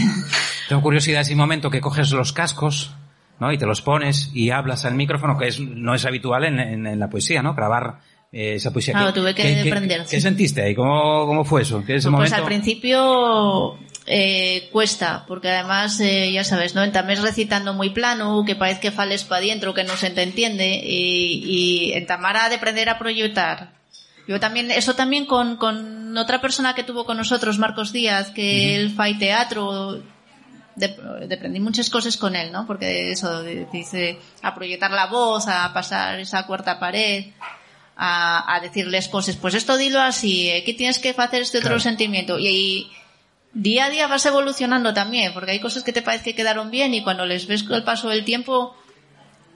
Tengo curiosidad ese momento que coges los cascos, ¿no? Y te los pones y hablas al micrófono, que es, no es habitual en, en- en la poesía, ¿no? Grabar eh, esa poesía. Claro, ¿Qué- tuve que qué- qué- aprender, ¿Qué, sí. sentiste ahí? ¿Cómo, cómo fue eso? ¿Qué ese Pues momento? al principio eh, cuesta, porque además, eh, ya sabes, ¿no? También recitando muy plano, que parece que fales para adentro, que no se te entiende, y, y en Tamara de aprender a proyectar. Yo también, eso también con, con otra persona que tuvo con nosotros, Marcos Díaz, que él fai teatro, de, aprendí muchas cosas con él, ¿no? Porque eso, dice, a proyectar la voz, a pasar esa cuarta pared, a, a decirles cosas, pues esto dilo así, eh, que tienes que hacer este otro sentimiento. Y, ahí día a día vas evolucionando también, porque hay cosas que te parece que quedaron bien y cuando les ves con el paso del tiempo,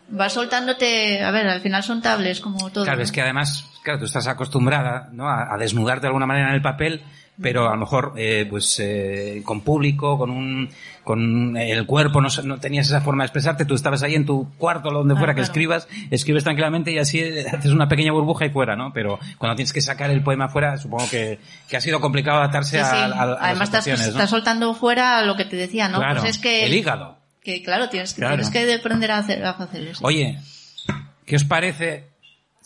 vas soltándote, a ver, al final son tables como todo. Claro, ¿no? es que además, claro, tú estás acostumbrada ¿no? a, a desnudarte de alguna manera en el papel, pero a lo mejor, eh, pues, eh, con público, con un, con el cuerpo, no, no tenías esa forma de expresarte, tú estabas ahí en tu cuarto, donde Ah, fuera que escribas, escribes tranquilamente y así eh, haces una pequeña burbuja y fuera, ¿no? Pero cuando tienes que sacar el poema fuera, supongo que, que ha sido complicado adaptarse Sí, sí. a, a- a las Además estás, situaciones, ¿no? estás soltando fuera lo que te decía, ¿no? Claro, Pues es que, el hígado. que claro, tienes, que- Claro. tienes que aprender a hacer, a hacer eso. Oye, ¿qué os parece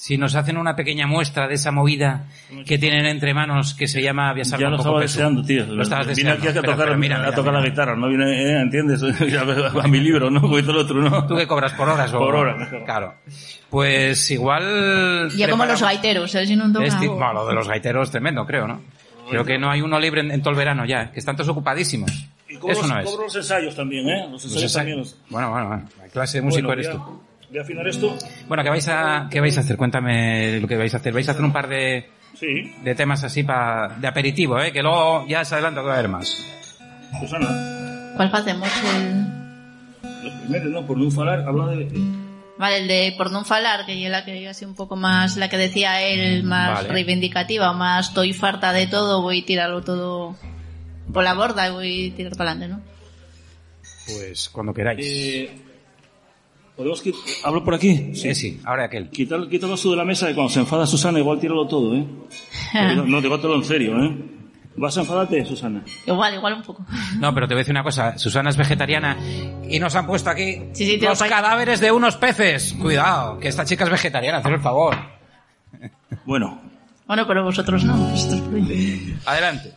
si nos hacen una pequeña muestra de esa movida que tienen entre manos que se llama Viasar ya lo poco estaba peso? deseando, tío. Lo estabas Vine deseando. aquí a Pero- tocar, pero mira, a mira, tocar mira. la guitarra, no vine, eh, ¿entiendes? a, a mi libro, ¿no? Como todo lo otro, ¿no? ¿Tú que cobras por horas? Por hora, mejor. Claro. Pues igual... ya como los preparamos- gaiteros, ¿eh? Si no toca- Este- bueno, lo de los gaiteros tremendo, creo, ¿no? Creo que no hay uno libre en, en todo el verano ya, que están todos ocupadísimos. Y cobro, Eso no es. cobro los ensayos también, ¿eh? Los Los ensayos ensa- también. los- Bueno, bueno, bueno. La clase de músico Bueno, eres ya. tú. Voy a afinar esto. Bueno, ¿qué vais a, qué vais a hacer? Cuéntame lo que vais a hacer. ¿Vais a hacer un par de, Sí, de temas así para de aperitivo, eh? Que luego ya se adelanta que va a haber más. Susana. ¿Cuál hacemos? El... Lo primero, no, por no falar, habla de... Vale, el de por no falar, que es la que así un poco más, la que decía él, más Vale. reivindicativa, más estoy farta de todo, voy a tirarlo todo por la borda y voy a tirar para adelante, ¿no? Pues cuando queráis. Eh, ¿Podemos quit- ¿Hablo por aquí? sí, sí, ahora aquel. Quitar, quítalo eso de la mesa y cuando se enfada Susana igual tíralo todo, ¿eh? no, no, digo todo en serio, ¿eh? ¿Vas a enfadarte, Susana? Igual, igual un poco. No, pero te voy a decir una cosa. Susana es vegetariana y nos han puesto aquí Sí, sí, te los cadáveres de unos peces. Cuidado, que esta chica es vegetariana, haced el favor. Bueno, Bueno, pero vosotros no. vosotros. Adelante.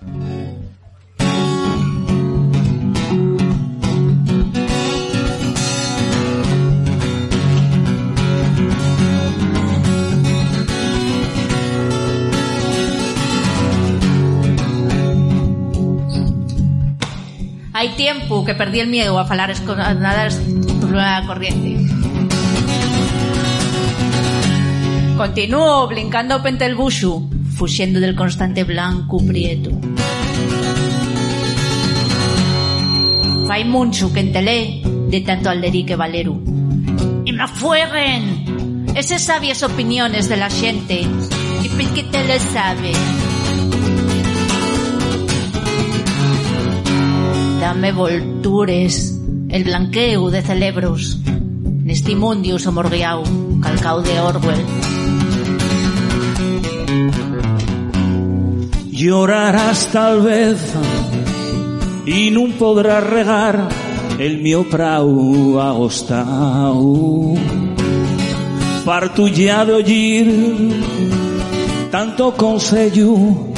Hay tiempo que perdí el miedo a falar a nadar por la corriente. Continúo brincando pente el bushu, fuxiendo del constante blanco prieto. Fai mucho que entelé de tanto alderique valero. Y me fueguen esas sabias opiniones de la gente. Y pues que te lo sabe. Dame voltures, el blanqueo de celebros, neste mundio somorgueao, calcao de Orwell. Llorarás tal vez y no podrás regar el mío prau agostau. De oír tanto consejo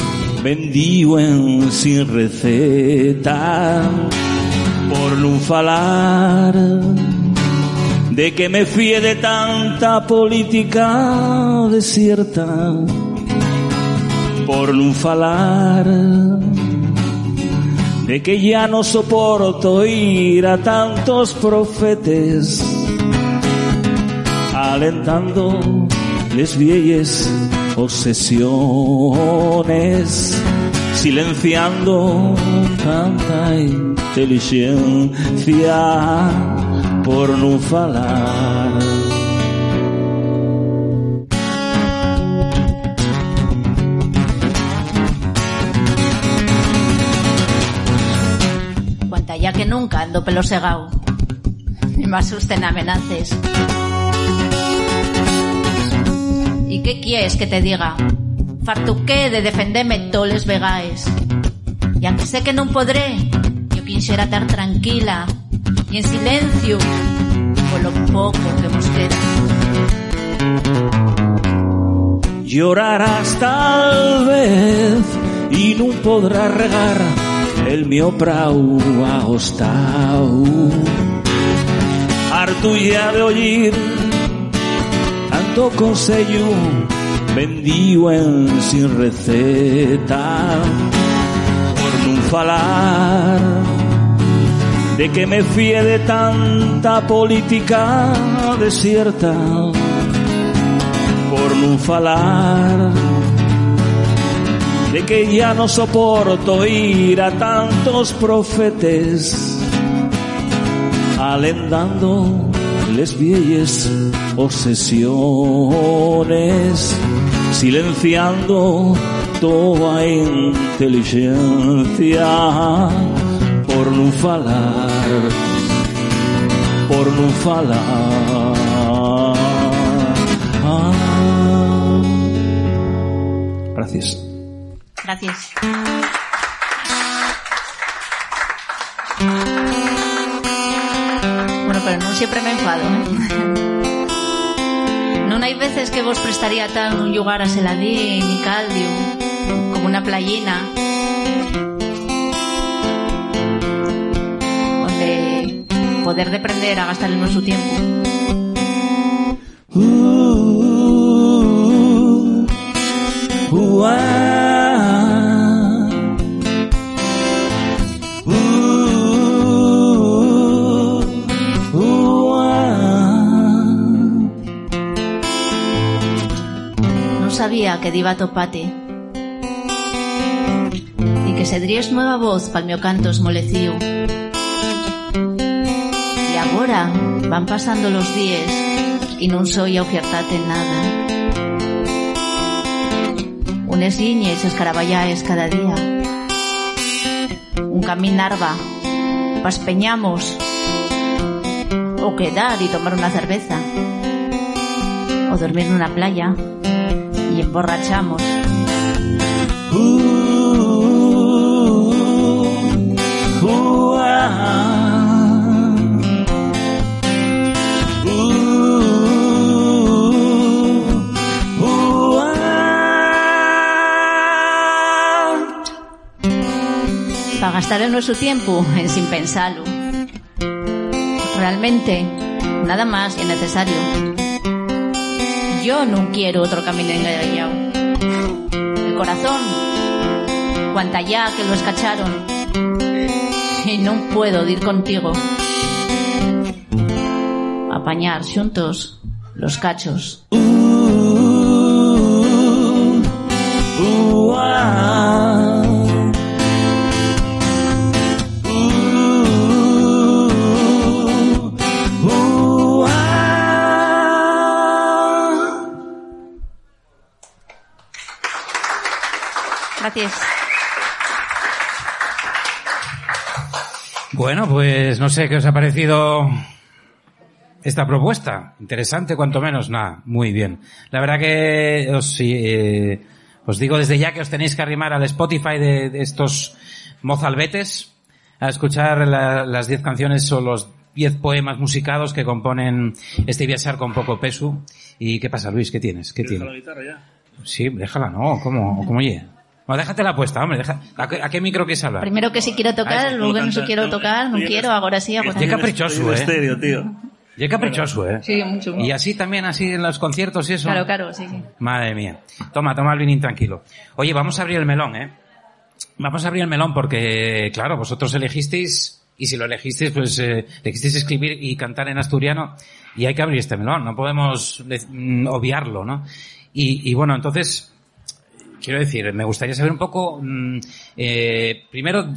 vendido en sin receta por no de que me fíe de tanta política desierta por no de que ya no soporto ir a tantos profetes alentando les viejas obsesiones silenciando tanta inteligencia por no falar Cuanta ya que nunca ando pelo segao. Y me asusten amenaces. ¿Y qué quieres que te diga? Fartuqué de defenderme toles vegaes. Y aunque sé que no podré, yo quisiera estar tranquila y en silencio por lo poco que nos queda. Llorarás tal vez y no podrás regar el mío prau agostau. Harto ya de oír tanto consejo vendido en sin receta. Por no falar de que me fíe de tanta política desierta. Por no falar de que ya no soporto ir a tantos profetes alentando les viejas obsesiones silenciando toda inteligencia por no falar por no falar. Gracias. Gracias. Pero no siempre me enfado. ¿eh? No hay veces que vos prestaría tan un lugar a Seladín y Caldio como una playina donde poder deprender a gastar el nuestro tiempo. Uh, uh, ah. sabía que diva topate. E que se dries nueva voz pal meu canto esmoleciu. E agora van pasando los días e non soi a ofertate nada. Unes liñes escaraballaes cada día. Un camín arba. Paspeñamos. O quedar e tomar unha cerveza. O dormir nunha playa. Emborrachamos. Para gastar nuestro tiempo en sin pensarlo. Realmente, nada más es necesario. Yo no quiero otro camino engañado. El corazón, cuanta ya que lo escacharon, y no puedo ir contigo. Apañar juntos los cachos. Bueno, pues no sé qué os ha parecido esta propuesta. Interesante, cuanto menos. Nada, muy bien. La verdad que os, eh, os digo desde ya que os tenéis que arrimar al Spotify de, de estos mozalbetes a escuchar la- las 10 canciones o los 10 poemas musicados que componen este viajar con poco peso. ¿Y qué pasa, Luis? ¿Qué tienes? ¿Qué ¿Quieres tienes? dejar la guitarra ya? Sí, déjala, no. ¿Cómo? ¿Cómo oye? Bueno, déjate la puesta, hombre. Deja... ¿A, qué, a qué micro quieres hablar? Primero que si quiero tocar, luego que no se quiero tocar, no quiero, ahora sí, ahora Qué sí. caprichoso, ¿eh? estéreo, tío. Qué caprichoso, ¿eh? Sí, mucho. Y así también, así en los conciertos y eso. Claro, claro, sí, sí. Madre mía. Toma, toma el vinín tranquilo. Oye, vamos a abrir el melón, ¿eh? Vamos a abrir el melón porque, claro, vosotros elegisteis, y si lo elegisteis, pues eh, elegisteis escribir y cantar en asturiano, y hay que abrir este melón, no podemos de- mm, obviarlo, ¿no? Y, y bueno, entonces, quiero decir, me gustaría saber un poco, mm, eh, primero,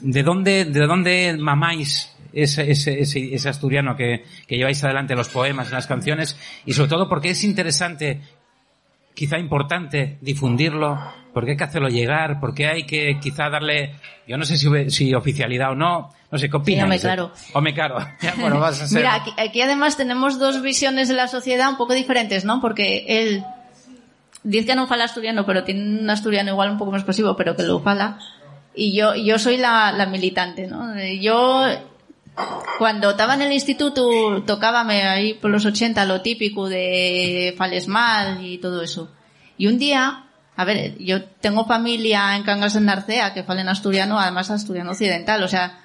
¿de dónde, de dónde mamáis ese, ese, ese, ese asturiano que, que lleváis adelante los poemas, las canciones? Y sobre todo, porque es interesante, quizá importante, difundirlo, porque hay que hacerlo llegar, porque hay que quizá darle, yo no sé si, si oficialidad o no, no sé, ¿qué opinas? claro. Hombre, claro. Ya, bueno, vas a ser... Mira, aquí, aquí además tenemos dos visiones de la sociedad un poco diferentes, ¿no? Porque él dice que no fala asturiano, pero tiene un asturiano igual un poco más pasivo, pero que lo fala. Y yo, yo soy la, la militante, ¿no? Yo, cuando estaba en el instituto, tocábame ahí por los 80 lo típico de fales mal y todo eso. Y un día, a ver, yo tengo familia en Cangas de Narcea que falen asturiano, además asturiano occidental, o sea,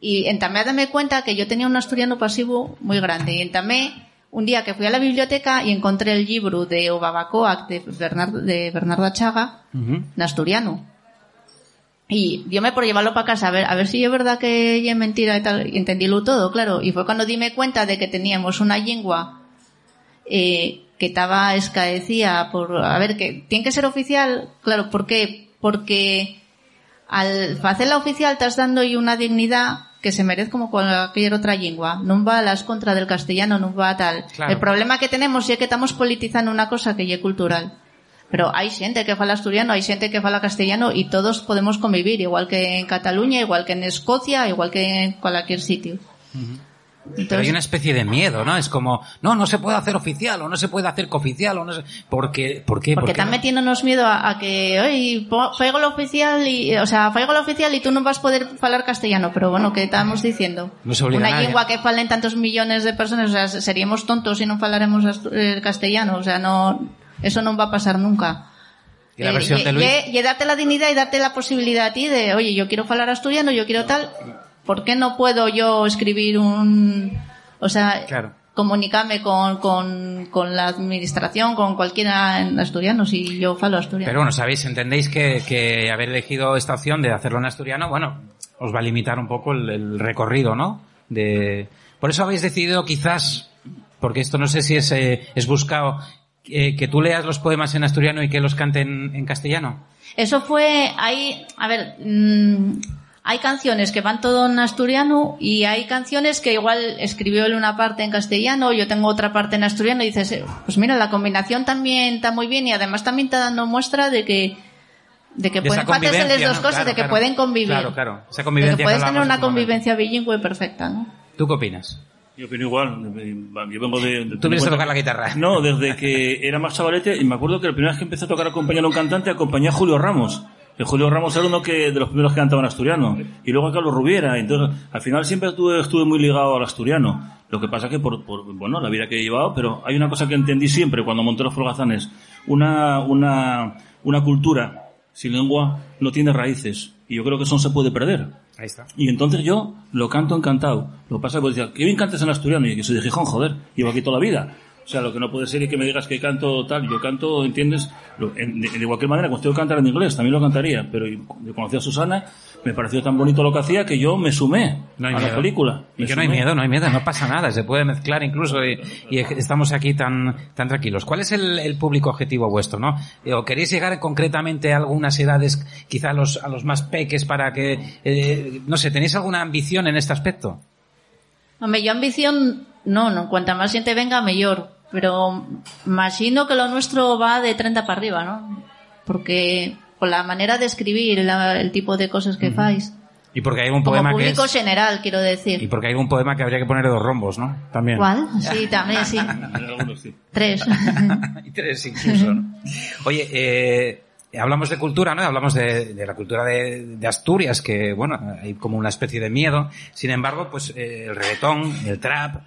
y en Tamé dame cuenta que yo tenía un asturiano pasivo muy grande. Y en Tamé, un día que fui a la biblioteca y encontré el libro de Obabacoac de, Bernard, de Bernardo Achaga en asturiano. Y diome por llevarlo para casa, a ver, a ver si es verdad que es mentira y tal, y entendílo todo, claro. Y fue cuando dime cuenta de que teníamos una lengua eh, que estaba escaecía por, a ver, que tiene que ser oficial, claro, ¿por qué? Porque al hacerla oficial estás dando una dignidad que se merece como cualquier otra lengua. No va a las contra del castellano, no va a tal. Claro. El problema que tenemos es que estamos politizando una cosa que ya es cultural. Pero hay gente que fala asturiano, hay gente que fala castellano y todos podemos convivir, igual que en Cataluña, igual que en Escocia, igual que en cualquier sitio. Entonces, hay una especie de miedo, ¿no? Es como, no, no se puede hacer oficial, o no se puede hacer cooficial, o no se... ¿Por qué? ¿Por qué? porque ¿Por qué están no? metiéndonos miedo a, a que, oye, faigo lo oficial y, o sea, faigo lo oficial y tú no vas a poder hablar castellano, pero bueno, ¿qué estamos diciendo? No se Una lengua que falen tantos millones de personas, o sea, seríamos tontos si no falaremos eh, castellano, o sea, no, eso no va a pasar nunca. Y la Eh, versión de Luis... Y, y darte la dignidad y darte la posibilidad a ti de, oye, yo quiero hablar asturiano, yo quiero tal, ¿por qué no puedo yo escribir un, o sea, Claro. comunicarme con, con, con la administración, con cualquiera en asturiano, si yo falo asturiano? Pero bueno, sabéis, entendéis que, que haber elegido esta opción de hacerlo en asturiano, bueno, os va a limitar un poco el, el recorrido, ¿no? De... Por eso habéis decidido quizás, porque esto no sé si es, eh, es buscado, eh, que tú leas los poemas en asturiano y que los canten en castellano. Eso fue, hay, a ver, mm, hay canciones que van todo en asturiano y hay canciones que igual escribió él una parte en castellano, yo tengo otra parte en asturiano y dices, eh, pues mira, la combinación también está muy bien y además también está dando muestra de que de que De pueden convivencia, dos ¿no? cosas, Claro, de que claro. pueden convivir. Claro, claro. Esa De convivencia que que puedes tener una convivencia bilingüe perfecta, ¿no? ¿Tú qué opinas? Yo opino igual. Yo vengo de... de- Tú vienes a de- tocar la guitarra. No, desde que era más chavalete y me acuerdo que la primera vez que empecé a tocar acompañar a un cantante acompañé a Julio Ramos. Que Julio Ramos era uno que, de los primeros que cantaban asturiano. Y luego a Carlos Rubiera. Entonces, al final siempre estuve, estuve muy ligado al asturiano. Lo que pasa que por, por, bueno, la vida que he llevado, pero hay una cosa que entendí siempre cuando monté los folgazanes. Una, una, una cultura sin lengua no tiene raíces. Y yo creo que eso no se puede perder. Ahí está. Y entonces yo lo canto encantado. Lo que pasa es que pues, decía, qué bien cantas en asturiano. Y que soy de Gijón, joder. Llevo aquí toda la vida. O sea, lo que no puede ser es que me digas que canto tal. Yo canto, ¿entiendes? De, cualquier manera, cuando tengo que cantar en inglés, también lo cantaría. Pero yo conocí a Susana, me pareció tan bonito lo que hacía que yo me sumé No hay a miedo. la película. Y que no hay miedo, no hay miedo, no pasa nada, se puede mezclar incluso y, y estamos aquí tan, tan tranquilos. ¿Cuál es el, el público objetivo vuestro, no? Eh, ¿O queréis llegar concretamente a algunas edades, quizá a los, a los más peques para que, eh, no sé, ¿tenéis alguna ambición en este aspecto? Hombre, yo ambición, no, no, cuanta más gente venga, mejor. Pero imagino que lo nuestro va de 30 para arriba, ¿no? Porque por la manera de escribir, la- el tipo de cosas que fáis. Y porque hay un Como poema que público es, general, quiero y decir. porque hay un poema que habría que poner dos rombos, ¿no? También. ¿Cuál? Sí, también, sí. En algunos sí. Tres. y tres incluso, ¿no? Oye, eh, hablamos de cultura, ¿no? Hablamos de, de la cultura de, de Asturias, que, bueno, hay como una especie de miedo. Sin embargo, pues eh, el reggaetón, el trap,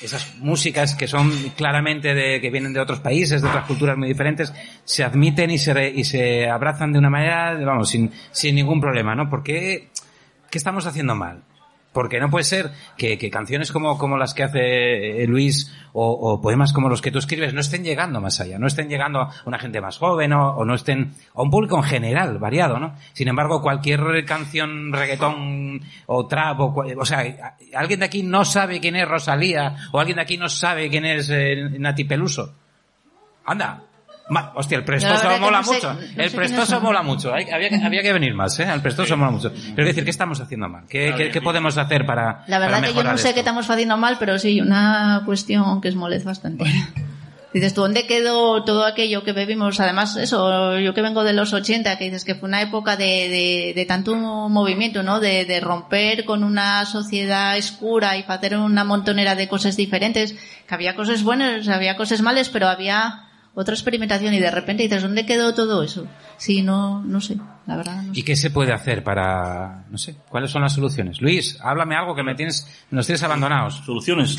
esas músicas que son claramente de, que vienen de otros países, de otras culturas muy diferentes, se admiten y se, re- y se abrazan de una manera, vamos, sin, sin ningún problema, ¿no? ¿Por qué, qué estamos haciendo mal? Porque no puede ser que, que canciones como, como las que hace eh, Luis o, poemas como los que tú escribes no estén llegando más allá, no estén llegando a una gente más joven o, no estén a un público en general, variado, ¿no? Sin embargo, cualquier canción reggaetón o trap o, o sea, alguien de aquí no sabe quién es Rosalía o alguien de aquí no sabe quién es eh, Nati Peluso. Anda. Ma- hostia, el prestoso que mola no sé- mucho. no el prestoso mola mucho. Hay- había, que- había que venir más, ¿eh? El prestoso mola mucho. Pero es decir, ¿qué estamos haciendo mal? ¿Qué, qué, qué podemos hacer para La verdad para que yo no sé esto? qué estamos haciendo mal, pero sí, una cuestión que es molesta bastante. Dices, ¿tú dónde quedó todo aquello que bebimos? Además, eso, yo que vengo de los 80, que dices que fue una época de, de, de tanto movimiento, ¿no? De, de romper con una sociedad oscura y hacer una montonera de cosas diferentes, que había cosas buenas, había cosas malas, pero había otra experimentación y de repente dices, ¿dónde quedó todo eso? Sí, no, no sé, la verdad. No sé. ¿Y qué se puede hacer para, no sé, cuáles son las soluciones? Luis, háblame algo que me tienes, nos tienes abandonados. ¿Soluciones?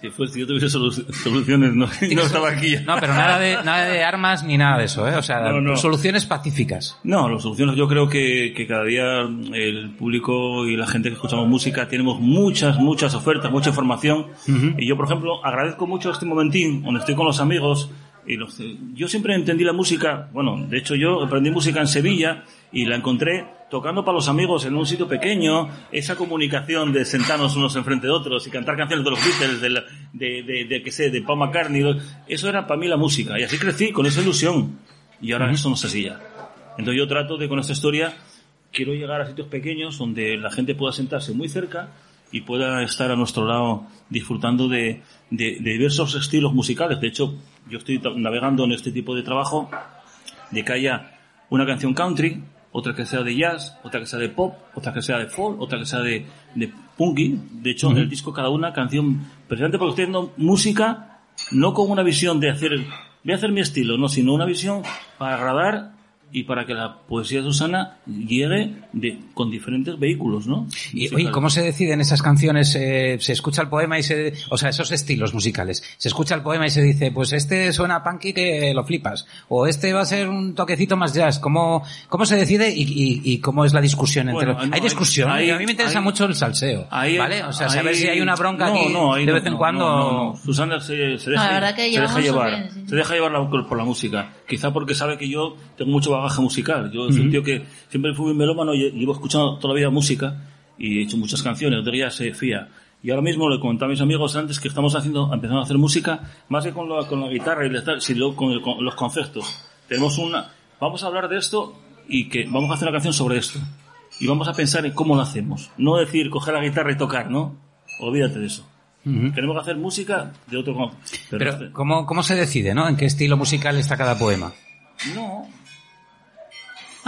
Si, fuese- si yo tuviese solu- soluciones, no, no estaba aquí. No, pero nada de, nada de armas ni nada de eso, ¿eh? O sea, No, no. soluciones pacíficas. No, las soluciones yo creo que, que cada día el público y la gente que escuchamos música tenemos muchas, muchas ofertas, mucha información. Y yo, por ejemplo, agradezco mucho este momentín donde estoy con los amigos. Y los, yo siempre entendí la música, bueno, de hecho yo aprendí música en Sevilla y la encontré tocando para los amigos en un sitio pequeño, esa comunicación de sentarnos unos enfrente de otros y cantar canciones de los Beatles, de, la- de, de, de, qué sé, de Paul McCartney, eso era para mí la música y así crecí con esa ilusión. Y ahora eso no así ya. Entonces yo trato de con esta historia, quiero llegar a sitios pequeños donde la gente pueda sentarse muy cerca y pueda estar a nuestro lado disfrutando de, de- de diversos estilos musicales. De hecho, yo estoy navegando en este tipo de trabajo de que haya una canción country, otra que sea de jazz, otra que sea de pop, otra que sea de folk, otra que sea de, de punky. De hecho, en el disco cada una canción precisamente porque estoy haciendo música no con una visión de hacer, voy a hacer mi estilo, no, sino una visión para agradar y para que la poesía de Susana llegue de, con diferentes vehículos, ¿no? Y, oye, ¿cómo se deciden esas canciones? Eh, se escucha el poema y se, o sea, esos estilos musicales. Se escucha el poema y se dice, pues este suena punky que lo flipas. O este va a ser un toquecito más jazz. ¿Cómo, cómo se decide y, y, y cómo es la discusión entre Bueno, los- no, Hay discusión. hay- a mí me interesa hay- mucho el salseo. Ahí- ¿Vale? O sea, saber si hay una bronca no, aquí no, de no, vez en no, cuando. no, no, no. Susana se, se deja, No, la verdad que se deja llevar. bien, sí. Se deja llevar la- por la música. Quizá porque sabe que yo tengo mucho bagaje musical. Yo soy un tío que siempre fui muy melómano y llevo escuchando toda la vida música y he hecho muchas canciones. Otro día se fía. Y ahora mismo le comentaba a mis amigos antes que estamos haciendo, empezando a hacer música, más que con la, con la guitarra y tal, sino con, el- con los conceptos. Tenemos una, vamos a hablar de esto y que vamos a hacer una canción sobre esto. Y vamos a pensar en cómo lo hacemos. No decir coger la guitarra y tocar, ¿no? Olvídate de eso. Tenemos que hacer música de otro Pero, Pero, ¿cómo, ¿cómo se decide, no? ¿En qué estilo musical está cada poema? no,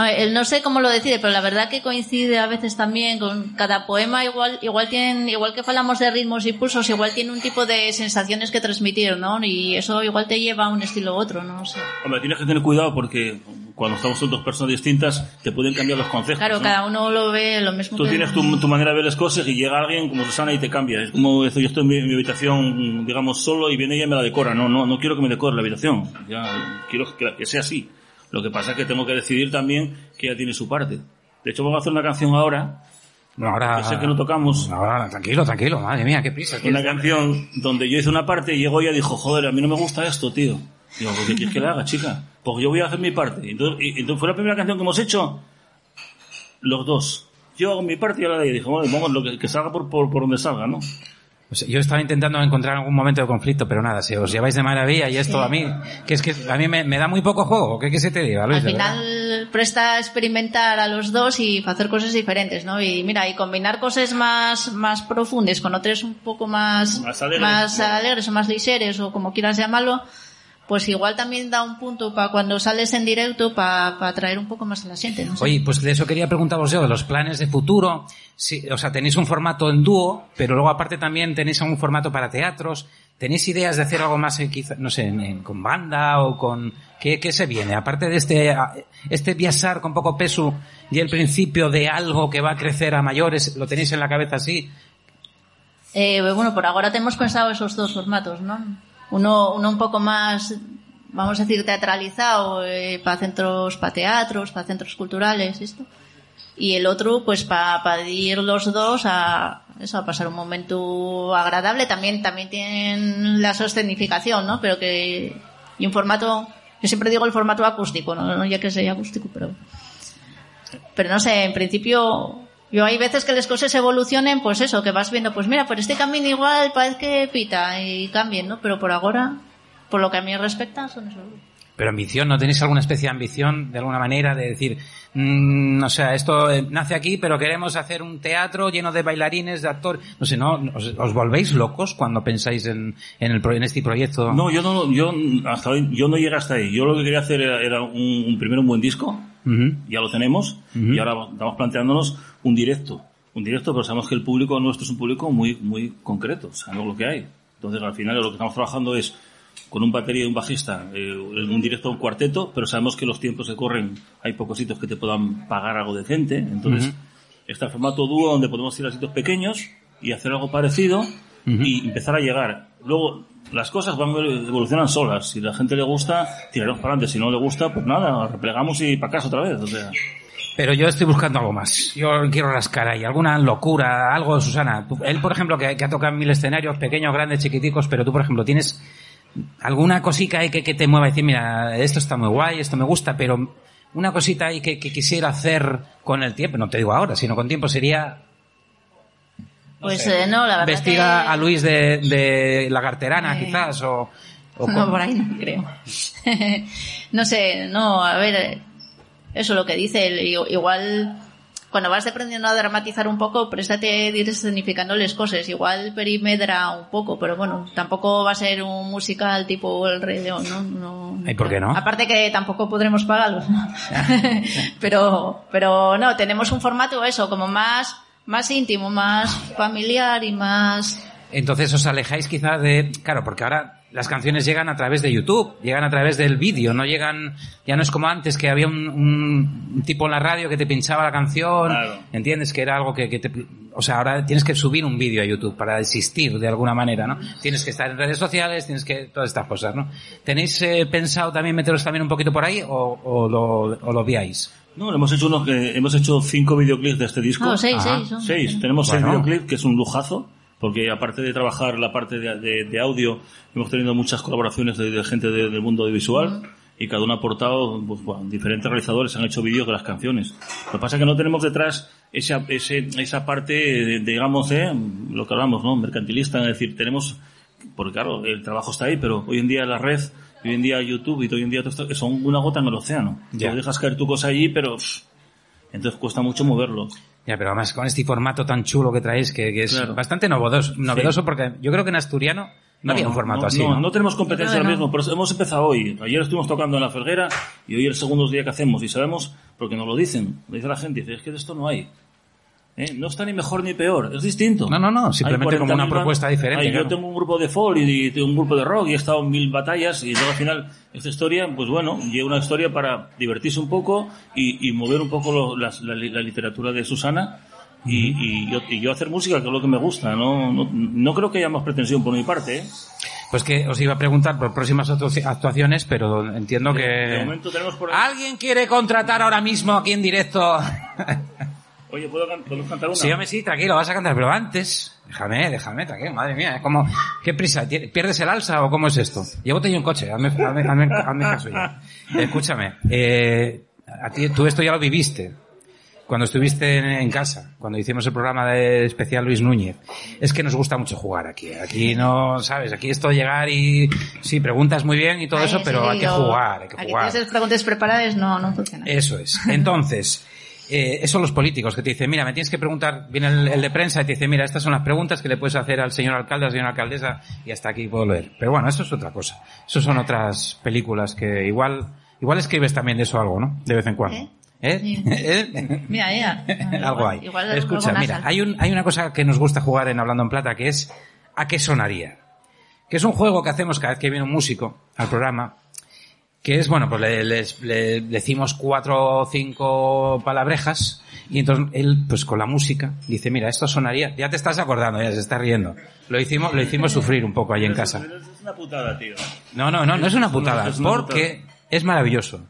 ver, no sé cómo lo decide, pero la verdad que coincide a veces también con cada poema igual, igual tienen, igual que hablamos de ritmos y pulsos, igual tiene un tipo de sensaciones que transmitir, ¿no? Y eso igual te lleva a un estilo u otro, no sé. Hombre, tienes que tener cuidado porque cuando estamos con dos personas distintas te pueden cambiar los conceptos. Claro, ¿no? cada uno lo ve lo mismo Tú que... tienes tu, tu manera de ver las cosas y llega alguien como Susana y te cambia. Es como yo estoy en mi, mi habitación, digamos, solo y viene ella y me la decora. No, no, no quiero que me decore la habitación. Ya quiero que, que sea así. Lo que pasa es que tengo que decidir también que ella tiene su parte. De hecho, vamos a hacer una canción ahora, No, ahora... sé que no tocamos, Ahora, tranquilo, tranquilo, madre mía, qué prisa. una canción donde yo hice una parte y llegó ella y dijo, joder, a mí no me gusta esto, tío. Digo, ¿por qué quieres que le haga, chica? Porque yo voy a hacer mi parte. Entonces, y- entonces fue la primera canción que hemos hecho los dos. Yo hago mi parte y ahora ella dijo, bueno, vamos, lo que, que salga por, por, por donde salga, ¿no? Pues yo estaba intentando encontrar algún momento de conflicto, pero nada, si os lleváis de maravilla y esto a mí, que es que a mí me, me da muy poco juego, ¿qué, qué se te diga, Luis? Al final presta a experimentar a los dos y hacer cosas diferentes, ¿no? Y mira, y combinar cosas más, más profundas con otras un poco más, Más alegres. más alegres o más ligeres o como quieras llamarlo, pues igual también da un punto para cuando sales en directo para atraer un poco más a la gente, no sé. Oye, pues de eso quería preguntaros yo, de los planes de futuro. Sí, o sea, tenéis un formato en dúo, pero luego aparte también tenéis algún formato para teatros. ¿Tenéis ideas de hacer algo más, eh, quizá, no sé, en- en- con banda o con... ¿qué, ¿Qué se viene? Aparte de este, este viajar con poco peso y el principio de algo que va a crecer a mayores, ¿lo tenéis en la cabeza así? Eh, bueno, por ahora tenemos pensado esos dos formatos, ¿no? Uno, uno un poco más, vamos a decir, teatralizado eh, para centros, para teatros, para centros culturales, esto. Y el otro, pues para ir los dos a eso, a pasar un momento agradable. También, también tienen la sostenificación, ¿no? Pero que y un formato, yo siempre digo el formato acústico, no ya que sea acústico, pero pero no sé, en principio, yo hay veces que las cosas evolucionen, pues eso, que vas viendo, pues mira, por este camino igual parece que pita y cambien, ¿no? Pero por ahora, por lo que a mí respecta, son esos. Pero ambición, ¿no tenéis alguna especie de ambición de alguna manera de decir, mm, o sea, esto eh, nace aquí, pero queremos hacer un teatro lleno de bailarines, de actores, no sé, ¿no? ¿Os, os volvéis locos cuando pensáis en, en, el, pro- en este proyecto? No, yo no, yo hasta hoy, yo no llegué hasta ahí. Yo lo que quería hacer era, era un, un- primero un buen disco, Ujú. ya lo tenemos, y ahora estamos planteándonos un directo. Un directo, pero sabemos que el público nuestro es un público muy, muy concreto, sabemos lo que hay. Entonces, al final, lo que estamos trabajando es con un batería y un bajista, eh, un directo un cuarteto, pero sabemos que los tiempos que corren, hay pocos sitios que te puedan pagar algo decente. Entonces, está el formato dúo donde podemos ir a sitios pequeños y hacer algo parecido y empezar a llegar. Luego, las cosas van evolucionan solas. Si a la gente le gusta, tiraremos para adelante. Si no le gusta, pues nada, replegamos y para casa otra vez. O sea, Pero yo estoy buscando algo más. Yo quiero rascar ahí, alguna locura, algo, Susana. Tú- él, por ejemplo, que, ha tocado mil escenarios, pequeños, grandes, chiquiticos, pero tú, por ejemplo, tienes alguna cosica ahí que, te mueva y decir, mira, esto está muy guay, esto me gusta, pero una cosita ahí que, que quisiera hacer con el tiempo, no te digo ahora, sino con tiempo sería Pues eh, no, la verdad vestir que... a, Luis de, de lagarterana, Eh. quizás, o... o No, por ahí no creo. no sé, no, a ver, eso lo que dice, igual cuando vas aprendiendo a dramatizar un poco, préstate ir escenificando las cosas, igual perimedra un poco, pero bueno, tampoco va a ser un musical tipo El Rey León, ¿no? no ¿Y por qué no? Aparte que tampoco podremos pagarlos, ¿no? pero, pero no, tenemos un formato eso, como más, más íntimo, más familiar y más... Entonces os alejáis quizá de... Claro, porque ahora las canciones llegan a través de YouTube, llegan a través del vídeo, no llegan... Ya no es como antes que había un, un- tipo en la radio que te pinchaba la canción, Claro. ¿entiendes? Que era algo que, que te... O sea, ahora tienes que subir un vídeo a YouTube para existir de alguna manera, ¿no? Tienes que estar en redes sociales, tienes que... Todas estas cosas, ¿no? ¿Tenéis eh, pensado también meteros también un poquito por ahí o, o lo, o lo viáis? No, hemos hecho unos que, hemos hecho cinco videoclips de este disco. No, seis, Ajá. seis. son. Seis, tenemos Bueno. seis videoclips, que es un lujazo, porque aparte de trabajar la parte de, de- de audio, hemos tenido muchas colaboraciones de, de gente de- del mundo audiovisual, y cada uno ha aportado, pues, bueno, diferentes realizadores han hecho vídeos de las canciones. Lo que pasa es que no tenemos detrás esa, ese, esa parte, de- digamos, eh, lo que hablamos, ¿no? Mercantilista, es decir, tenemos, porque claro, el trabajo está ahí, pero hoy en día la red, hoy en día YouTube y hoy en día todo esto, son una gota en el océano. Ya. Tú dejas caer tu cosa allí, pero pff, entonces cuesta mucho moverlo. Ya, pero además con este formato tan chulo que traéis, que, que es Claro. bastante novedoso, novedoso porque yo creo que en asturiano no, había un formato no, así. No, ¿no? no tenemos competencia ahora no. mismo, pero hemos empezado hoy. Ayer estuvimos tocando en la Felguera y hoy es el segundo día que hacemos y sabemos, porque nos lo dicen, lo dice la gente, dice, es que de esto no hay. ¿Eh? No está ni mejor ni peor, es distinto. No, no, no, simplemente como una 40.000 propuesta diferente, claro. Yo tengo un grupo de folk y, y tengo un grupo de rock y he estado en mil batallas y luego al final esta historia, pues bueno, llega una historia para divertirse un poco y, y mover un poco lo- las- la, la literatura de Susana y, y yo, y yo hacer música, que es lo que me gusta. No, no, no creo que haya más pretensión por mi parte. ¿eh? Pues que os iba a preguntar por próximas actu- actuaciones, pero entiendo que... De momento tenemos por ahí... ¿Alguien quiere contratar ahora mismo aquí en directo? Oye, ¿puedo, can- ¿puedo cantar una? Sí, hombre, sí, tranquilo, vas a cantar, pero antes, déjame, déjame, tranquilo, madre mía, es como, ¿qué prisa? ¿Tie- ¿Pierdes el alza o cómo es esto? Llévate yo un coche, hazme, hazme, hazme, hazme caso ya. Escúchame, eh, a ti, tú esto ya lo viviste. Cuando estuviste en, en casa, cuando hicimos el programa de especial Luis Núñez, es que nos gusta mucho jugar aquí. Aquí no, sabes, aquí esto de llegar y, sí, preguntas muy bien y todo Ay, eso, pero sí, hay que jugar, hay que Aquí jugar. tienes las preguntas preparadas, no, no funciona. Eso es. Entonces, eh, eso los políticos que te dicen, mira, me tienes que preguntar, viene el, el de prensa y te dice, mira, estas son las preguntas que le puedes hacer al señor alcalde, a la señora alcaldesa, y hasta aquí puedo leer. Pero bueno, eso es otra cosa. Eso son otras películas que igual, igual escribes también de eso algo, ¿no? De vez en cuando. ¿Eh? ¿Eh? Sí. ¿Eh? Mira, mira. algo hay. Igual Escucha, algo mira, hay, un, hay una cosa que nos gusta jugar en Hablando en Plata, que es ¿a qué sonaría? Que es un juego que hacemos cada vez que viene un músico al programa, que es, bueno, pues le, les- le decimos cuatro o cinco palabrejas y entonces él, pues con la música, dice, mira, esto sonaría, ya te estás acordando, ya se está riendo. Lo hicimos, lo hicimos sufrir un poco ahí en casa. Es una putada, tío. No, no, no, no es una putada, porque es maravilloso.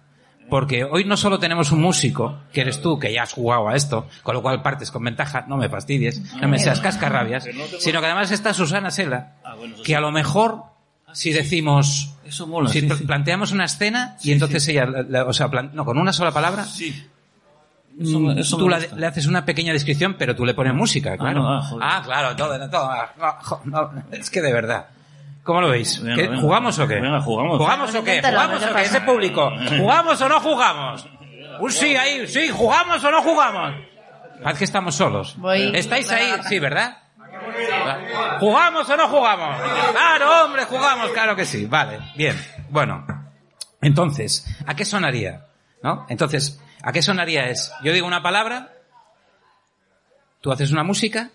Porque hoy no solo tenemos un músico, que eres tú, que ya has jugado a esto, con lo cual partes con ventaja, no me fastidies, no me seas cascarrabias, sino que además está Susana Sela, Ah, que a lo mejor, si decimos, Eso mola, si sí, pl- sí. planteamos una escena y entonces ella, la- la- o sea, plan- no, con una sola palabra, Sí. mm, Eso, eso tú la- le haces una pequeña descripción, pero tú le pones música, claro. no, ah, joder. claro, todo, no, todo, ah, no, jo- no, es que de verdad. ¿Cómo lo veis? Venga, ¿Qué- venga. ¿Jugamos o qué? Venga, jugamos. ¿Jugamos o qué? ¿Jugamos o qué? Ese público. ¿Jugamos o no jugamos? Un sí ahí, sí, ¿jugamos o no jugamos? Parece que estamos solos. Voy- ¿Estáis ahí? Sí, ¿verdad? ¿Jugamos o no jugamos? Claro, hombre, jugamos, claro que sí. Vale, bien. Bueno, entonces, ¿a qué sonaría? ¿No? Entonces, ¿a qué sonaría es? Yo digo una palabra, tú haces una música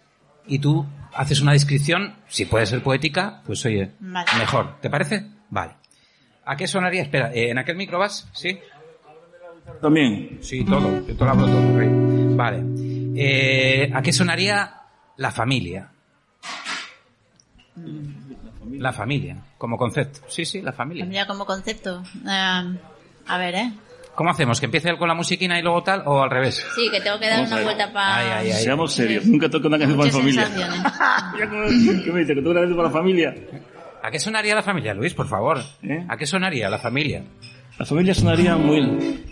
y tú haces una descripción, si puede ser poética, pues oye, Vale. mejor. ¿Te parece? Vale. ¿A qué sonaría? Espera, ¿eh, ¿en aquel micro vas? ¿Sí? También. Sí, todo. Yo te lo hablo todo. rey. Vale. Eh, ¿A qué sonaría la familia? La familia, como concepto. Sí, sí, la familia. Familia como concepto. Eh, a ver, ¿eh? ¿Cómo hacemos? ¿Que empiece él con la musiquina y luego tal o al revés? Sí, que tengo que dar Vamos una vuelta para... Seamos serios. Nunca toco una canción para Muchas familia. ¿Qué me dice? ¿Que toco una canción para la familia? ¿A qué sonaría la familia, Luis, por favor? ¿Eh? ¿A qué sonaría la familia? La familia sonaría muy...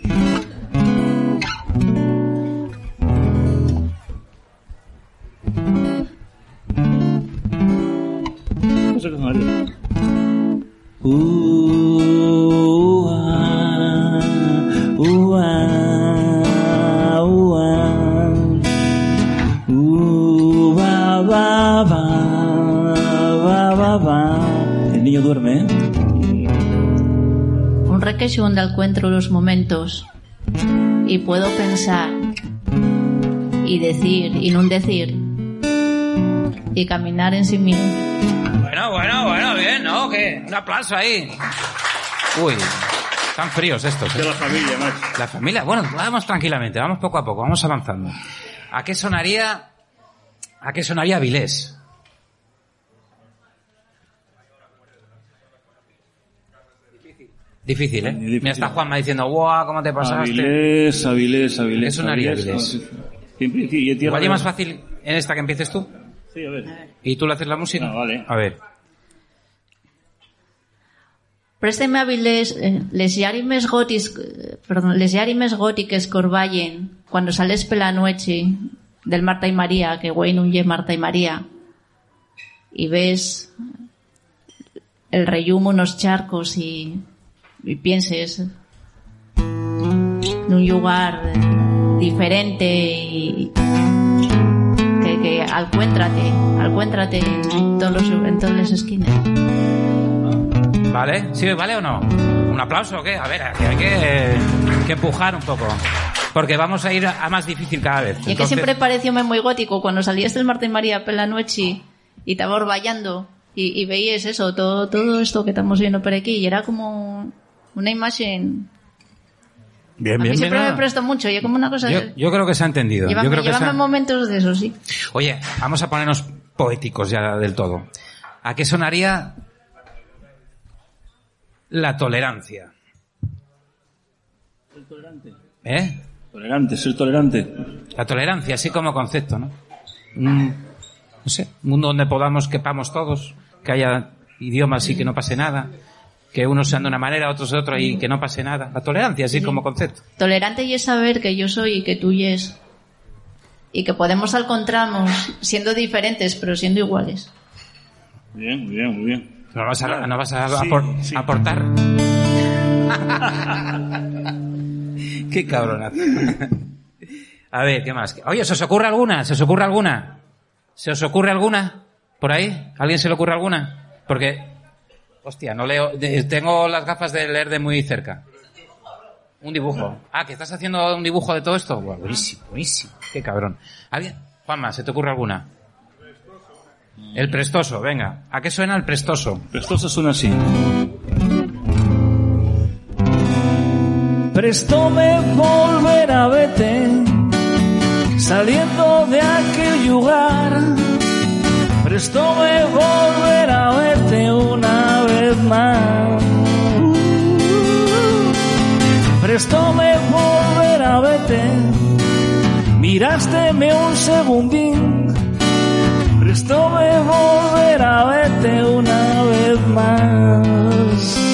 donde encuentro los momentos y puedo pensar y decir y no decir y caminar en sí mismo. Bueno, bueno, bueno, bien, ¿no? ¿Qué? Un aplauso ahí. Uy, están fríos estos. ¿eh? De la familia, macho. La familia, bueno, vamos tranquilamente, vamos poco a poco, vamos avanzando. ¿A qué sonaría, a qué sonaría Vilés? Difícil, ¿eh? Difícil. Mira, está Juanma diciendo, ¡guau! ¿Cómo te pasaste? Avilés, Avilés, Avilés. Eso no haría Avilés. Igual es más fácil en esta que empieces tú. Sí, a ver. ¿Y tú le haces la música? Ah, vale. A ver. Présteme hábiles eh, les llarimes gotis, eh, perdón, les llarimes gótiques corballen cuando sales pela noche del Marta y María, que güey no ye Marta y María, y ves el reyumo unos charcos y, y pienses en un lugar diferente y que, que alcuéntrate, alcuéntrate en todos los, en todas las esquinas. ¿Vale? ¿Sí? ¿Vale o no? ¿Un aplauso o qué? A ver, hay que, que empujar un poco. Porque vamos a ir a más difícil cada vez. Y es que siempre pareció muy gótico cuando salías del Marta y María por la noche y te vallando y, y veías eso, todo, todo esto que estamos viendo por aquí y era como una imagen... Bien, A mí bien, bien. siempre me nada. prestó mucho y es como una cosa... Yo, yo creo que se ha entendido. llévame yo creo que se llévame ha- momentos de eso, sí. Oye, vamos a ponernos poéticos ya del todo. ¿A qué sonaría la tolerancia? ¿Eh? Tolerante, ser tolerante. La tolerancia, así como concepto, ¿no? Un, no sé, un mundo donde podamos, quepamos todos, que haya idiomas y que no pase nada, que unos sean de una manera, otros de otra y que no pase nada. La tolerancia, así como concepto. Tolerante y es saber que yo soy y que tú y es. Y que podemos encontrarnos siendo diferentes pero siendo iguales. Bien, muy bien, muy bien. ¿No vas a, no vas a Sí, apor- sí. aportar? Qué cabronazo. A ver, ¿qué más? Oye, ¿se os ocurre alguna? ¿Se os ocurre alguna? ¿Se os ocurre alguna? ¿Por ahí? ¿Alguien se le ocurre alguna? Porque, hostia, no leo, de- tengo las gafas de leer de muy cerca. Un dibujo. Ah, que estás haciendo un dibujo de todo esto. Buah, buenísimo, buenísimo. Qué cabrón. ¿Alguien? Juanma, ¿se te ocurre alguna? El prestoso, venga. ¿A qué suena el prestoso? Prestoso suena así. Prestóme volver a verte, saliendo de aquel lugar. Prestóme volver a verte vez más. Prestóme volver a verte, mirásteme un segundín. Prestóme volver a verte una vez más.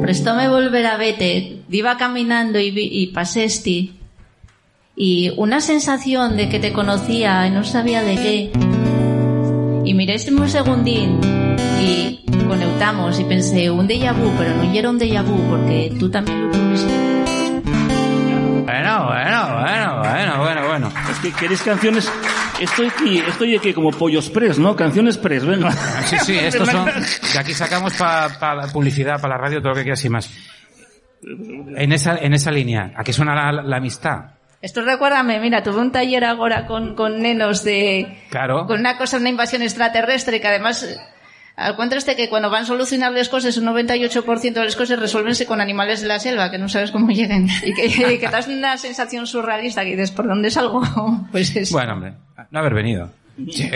Prestóme volver a vete, iba caminando y, vi- y pasé. Y una sensación de que te conocía y no sabía de qué. Y miré un segundín conectamos y pensé un déjà vu, pero no era un déjà vu porque tú también lo tuviste. Bueno, bueno, bueno, bueno, bueno, bueno. Es que queréis canciones. Estoy aquí, estoy aquí como pollos press, ¿no? Canciones press, venga. Sí, sí, estos son. De aquí sacamos para la publicidad, para la radio, todo lo que quieras y más. En esa, en esa línea, ¿a qué suena la, la amistad? Esto recuérdame, mira, tuve un taller ahora con, con nenos de... Claro. Con una cosa, una invasión extraterrestre que además... eh, Al contraste que cuando van a solucionar las cosas, un 98% de las cosas resuelvense con animales de la selva, que no sabes cómo lleguen. Y que, y que te das una sensación surrealista que dices, ¿por dónde salgo? Pues es... Bueno, hombre, no haber venido. Sí,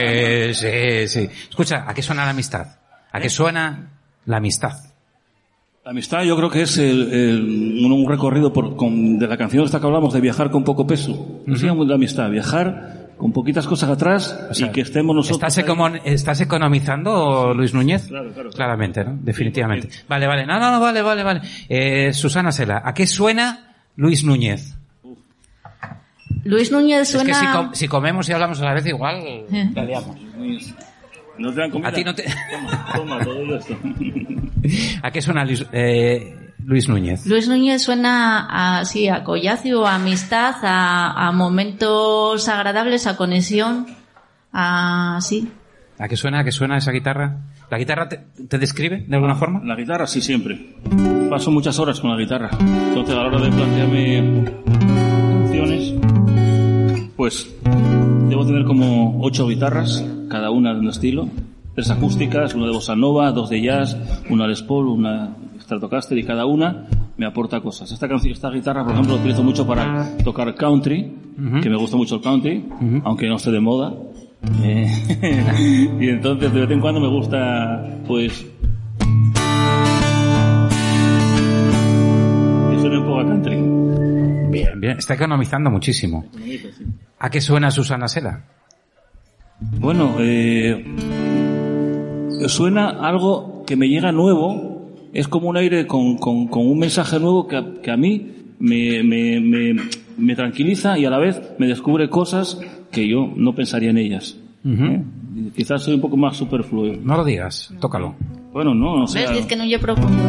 sí, sí. Escucha, ¿a qué suena la amistad? ¿A qué suena la amistad? La amistad yo creo que es el, el- un, recorrido por, con- de la canción esta que hablamos de viajar con poco peso. No se llama la amistad, viajar con poquitas cosas atrás O sea, y que estemos nosotros. ¿Estás, ahí. econo- ¿Estás economizando, Luis Núñez? Claro, claro, claro. Claramente, ¿no? Definitivamente. Vale, vale. No, no, no, vale, vale, vale. Eh, Susana Sela, ¿a qué suena Luis Núñez? Luis Núñez Es que si, suena... com- si comemos y hablamos a la vez, igual Eh. la liamos. ¿No te dan comida? A ti no te- Toma, toma, todo esto. ¿A qué suena Luis, eh, Luis Núñez? Luis Núñez suena a, sí, a collacio, a amistad, a, a momentos agradables, a conexión, a, sí. ¿A qué suena? ¿A qué suena esa guitarra? ¿La guitarra te, te describe de alguna forma? La guitarra sí, siempre. Paso muchas horas con la guitarra. Entonces, a la hora de plantearme canciones, pues debo tener como ocho guitarras, cada una de un estilo. Tres acústicas, una de bossa nova, dos de jazz, una Les Paul, una Stratocaster y cada una me aporta cosas. Esta esta guitarra, por ejemplo, la utilizo mucho para tocar country, que me gusta mucho el country, aunque no esté de moda. Eh, y entonces de vez en cuando me gusta, pues, que suene un poco a country. Bien, bien. Está economizando muchísimo. ¿A qué suena Susana Sela? Bueno, eh, suena algo que me llega nuevo, es como un aire con, con, con un mensaje nuevo que, a- que a mí me, me, me, me tranquiliza y a la vez me descubre cosas que yo no pensaría en ellas. ¿eh? Quizás soy un poco más superfluo. No lo digas, tócalo. Bueno, no, o sea... ¿Ves? Diz que eh? muy profundo.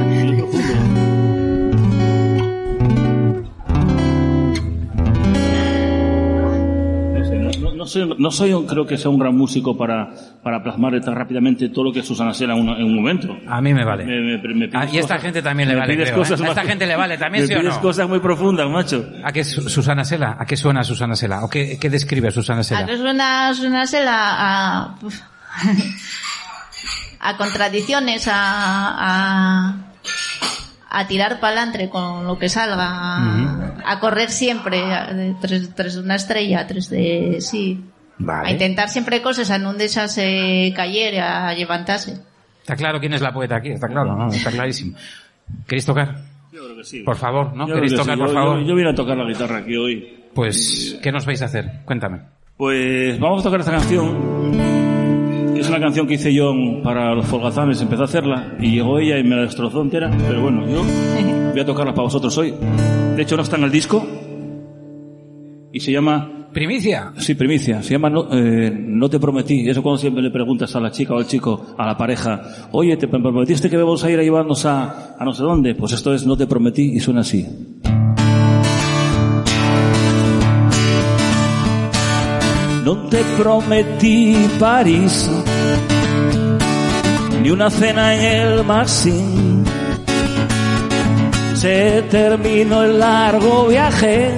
Soy, no soy un- creo que sea un gran músico para, para plasmar tan rápidamente todo lo que es Susana Sela en, un momento. A mí me vale. Me- me- me pides Ah, y esta cosas- gente también le vale, pides creo, cosas ¿eh? A esta gente le vale también, me ¿sí o no? cosas muy profundas, macho. ¿A qué Susana Sela? ¿A qué suena Susana Sela? ¿O qué, qué describe Susana A Sela? que suena, suena sela a, a contradicciones, a, a, a tirar pa'lantre con lo que salga, a, a correr siempre, a- de- tras, tras una estrella, tras de, sí. A Vale. intentar siempre cosas, a no dejarse caer, a levantarse. Está claro quién es la poeta aquí, está claro, ¿no? Está clarísimo. ¿Queréis tocar? Yo creo que sí. Por favor, ¿no? Yo ¿Queréis que tocar, sí. por Yo- favor? Yo, yo vine a tocar la guitarra aquí hoy. Pues, ¿qué nos vais a hacer? Cuéntame. Pues vamos a tocar esta canción. Es una canción que hice yo para los Folgazanes, empecé a hacerla y llegó ella y me la destrozó entera, pero bueno, yo voy a tocarla para vosotros hoy. De hecho no está en el disco y se llama, Primicia. sí, primicia, se llama No, eh, no te prometí. Eso cuando siempre le preguntas a la chica o al chico, a la pareja, oye, ¿te prometiste que vamos a ir a llevarnos a, a no sé dónde? Pues esto es No te prometí y suena así. No te prometí París, ni una cena en el Maxim. Se terminó el largo viaje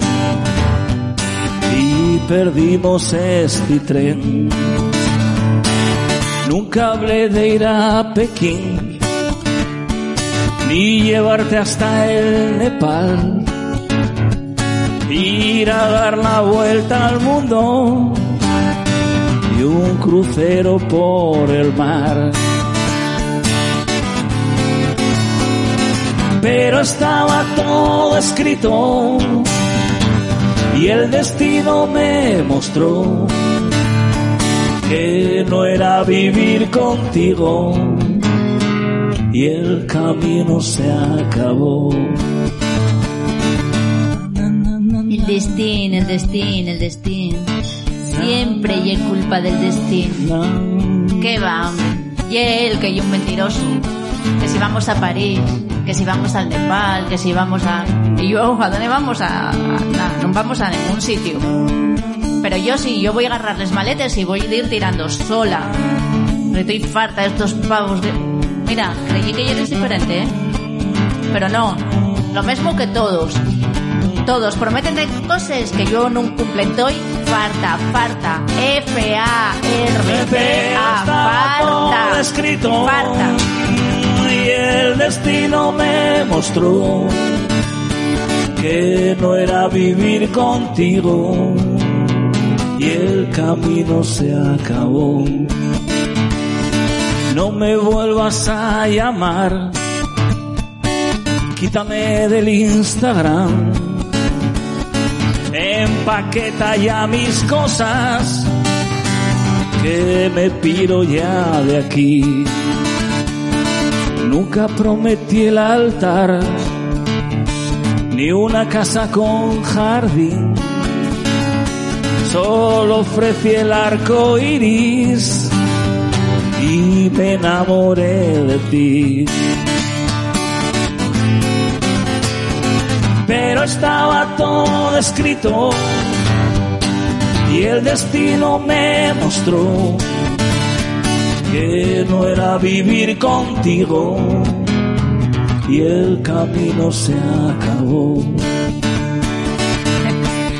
y perdimos este tren. Nunca hablé de ir a Pekín, ni llevarte hasta el Nepal ir a dar la vuelta al mundo y un crucero por el mar. Pero estaba todo escrito y el destino me mostró que no era vivir contigo y el camino se acabó. El destino, el destino, el destino. Siempre y es culpa del destino. ¿Qué va? Y él, que hay un mentiroso. Que si vamos a París, que si vamos al Nepal, que si vamos a... Y yo, ¿a dónde vamos? A... a- no vamos a ningún sitio. Pero yo sí, yo voy a agarrar las maletas y voy a ir tirando sola. Estoy farta de estos pavos de... Mira, creí que ya eres diferente, ¿eh? Pero no, lo mismo que todos. Todos prometen de cosas que yo no cumplen. Estoy farta, farta. F-A-R-T-A, farta. escrito Farta. y el destino me mostró que no era vivir contigo y el camino se acabó. No me vuelvas a llamar, quítame del Instagram, empaqueta ya mis cosas que me piro ya de aquí. Nunca prometí el altar, ni una casa con jardín. Solo ofrecí el arco iris y me enamoré de ti. Pero estaba todo escrito y el destino me mostró que no era vivir contigo y el camino se acabó.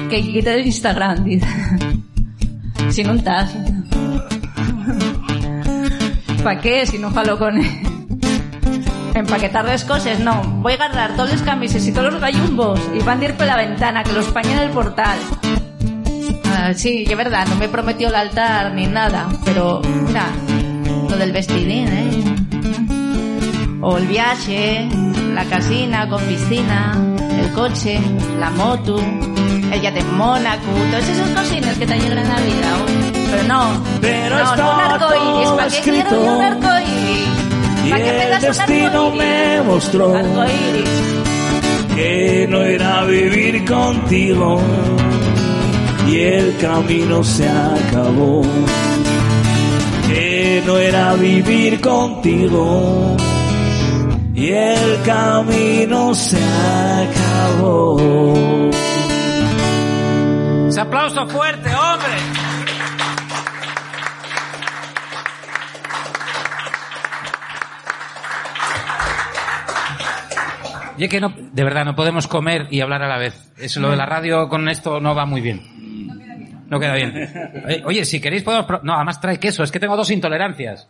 Que quite el Instagram, dice. Si no estás. ¿Para qué? Si no jalo con él. Empaquetar las cosas, no. Voy a agarrar todos los camises y todos los gallumbos y van a ir por la ventana, que los pañen el portal. Sí, es verdad, no me prometió el altar ni nada, pero mira, lo del vestidín, ¿eh? O el viaje, la casina con piscina, el coche, la moto, el yate en Mónaco, todas esas cosinas que te llegan en la vida. Pero no, Pero no, no un estaba arco iris, todo ¿para qué quiero yo un arco iris? Y ¿Para qué me das un destino arcoíris? me mostró Arcoíris. que no era vivir contigo y el camino se acabó. Que no era vivir contigo y el camino se acabó. Ese aplauso fuerte, hombre. De verdad, no podemos comer y hablar a la vez. Eso, lo de la radio con esto no va muy bien. No queda bien. Oye, Oye, si queréis podemos... pro- No, además trae queso. Es que tengo dos intolerancias.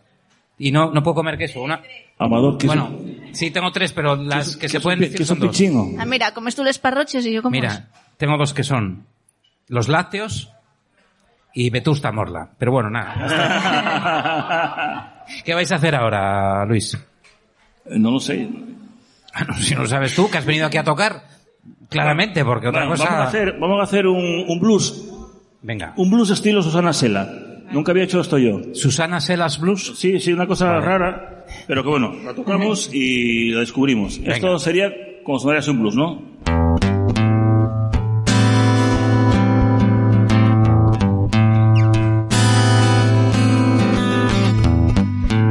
Y no, no puedo comer queso. Una... Amador, que Bueno, sí, tengo tres, pero las que se pueden decir son dos. Ah, mira, comes tú los parroches y yo como... Mira, tengo dos que son los lácteos y Vetusta Morla. Pero bueno, nada. ¿Qué vais a hacer ahora, Luis? No lo sé. No, si no lo sabes tú, que has venido aquí a tocar, claramente, porque otra Bueno, cosa... vamos a hacer, vamos a hacer un, un blues. Venga. Un blues estilo Susana Sela. Nunca había hecho esto yo. Susana Selas Blues. Sí, sí, una cosa rara, pero que bueno, la tocamos y la descubrimos. Venga. Esto sería como sonaría un blues, ¿no?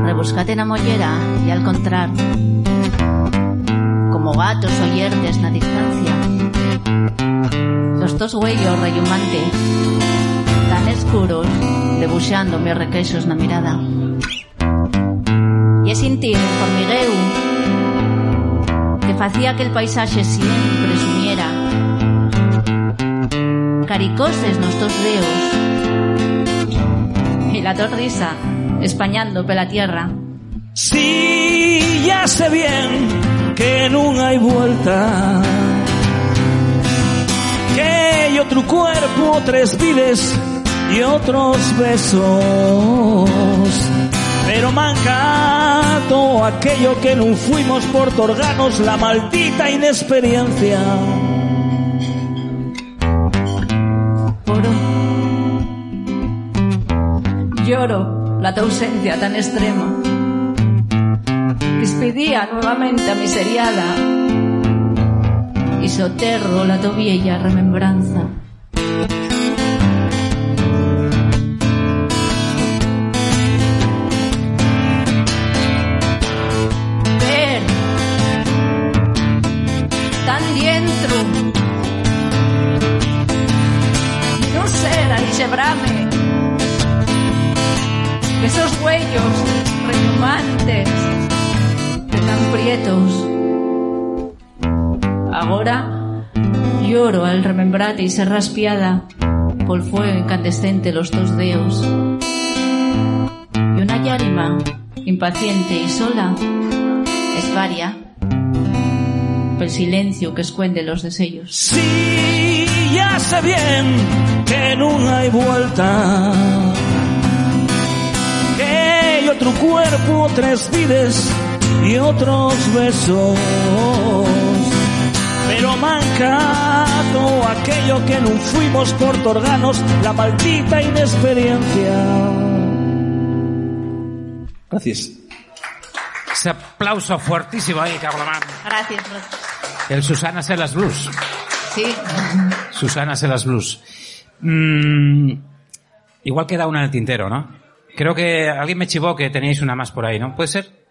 Rebuscate na mollera y al contrar Como gatos oyertes na distancia Los tos huellos rellumante Tan escuros Debuxándome requeixos na mirada. E sentir un formigueu Que facía que el paisaxe sempre sumiera. Caricoses nos tos deus E la torrisa Españando pela tierra. Si sí, ya sé bien que non hai vuelta. Otro cuerpo, tres vides y otros besos. Pero manca todo aquello que no fuimos por torganos la maldita inexperiencia. Lloro la tu ausencia tan extrema. Despedía nuevamente a y soterro la tu vieja remembranza. Lloro al remembrarte y ser raspiada por fuego incandescente los dos dedos y una llárima impaciente y sola es varia el silencio que escuende los desellos Sí, ya sé bien que no hay vuelta. Que hay otro cuerpo, tres vides y otros besos. Pero manca todo aquello que no fuimos por torganos, la maldita inexperiencia. Gracias. Ese aplauso fuertísimo ahí, mano. gracias, gracias. El Susana Selas Blues. sí Susana Selas Blues. Mm, igual queda una en el tintero, ¿no? Creo que alguien me chivó que teníais una más por ahí, ¿no? ¿Puede ser?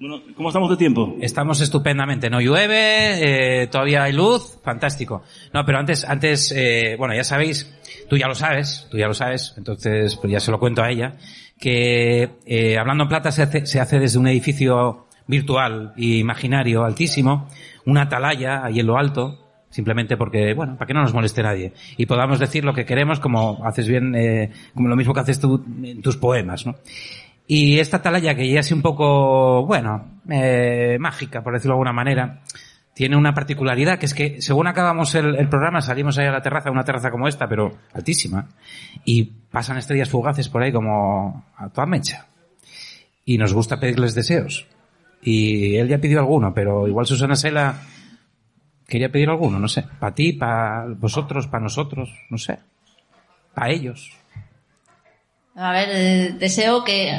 Bueno, ¿cómo estamos de tiempo? Estamos estupendamente. No llueve, eh, todavía hay luz, fantástico. No, pero antes, antes, eh, bueno, ya sabéis, tú ya lo sabes, tú ya lo sabes, entonces pues ya se lo cuento a ella, que eh, Hablando en Plata se hace, se hace desde un edificio virtual e imaginario altísimo, una atalaya ahí en lo alto, simplemente porque, bueno, para que no nos moleste nadie y podamos decir lo que queremos como haces bien, eh, como lo mismo que haces tú en tus poemas, ¿no? Y esta atalaya que ya es un poco, bueno, eh, mágica, por decirlo de alguna manera, tiene una particularidad, que es que según acabamos el, el programa salimos ahí a la terraza, una terraza como esta, pero altísima, y pasan estrellas fugaces por ahí como a toda mecha. Y nos gusta pedirles deseos. Y él ya pidió alguno, pero igual Susana Sela quería pedir alguno, no sé. Para ti, para vosotros, para nosotros, no sé. Para ellos. A ver, eh, deseo que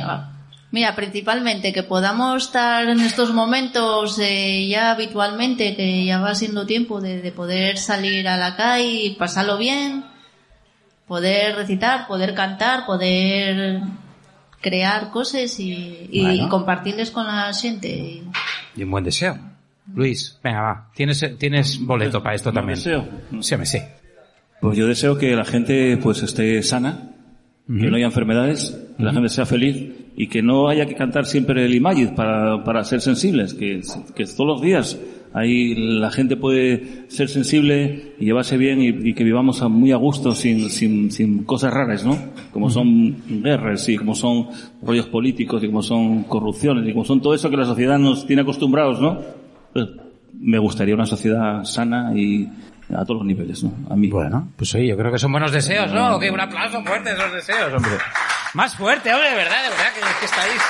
Mira, principalmente que podamos estar en estos momentos eh, ya habitualmente, que ya va siendo tiempo de, de poder salir a la calle y pasarlo bien, poder recitar, poder cantar, poder crear cosas y, y Bueno. compartirles con la gente. Y un buen deseo. Luis, venga, va. Tienes, tienes boleto para esto también. deseo? Sí, me sí. Pues yo deseo que la gente pues esté sana, que no haya enfermedades, que la gente sea feliz y que no haya que cantar siempre el Imagid para, para ser sensibles, que, que todos los días ahí la gente puede ser sensible y llevarse bien y, y que vivamos a- muy a gusto sin, sin, sin cosas raras, ¿no? Como son guerras y como son rollos políticos y como son corrupciones y como son todo eso que la sociedad nos tiene acostumbrados, ¿no? Pues, me gustaría una sociedad sana y a todos los niveles, ¿no? A mí. Bueno, pues oye, yo creo que son buenos deseos, ¿no? Que un aplauso fuerte a esos deseos, hombre. Más fuerte, hombre, de verdad, de verdad, que, que estáis.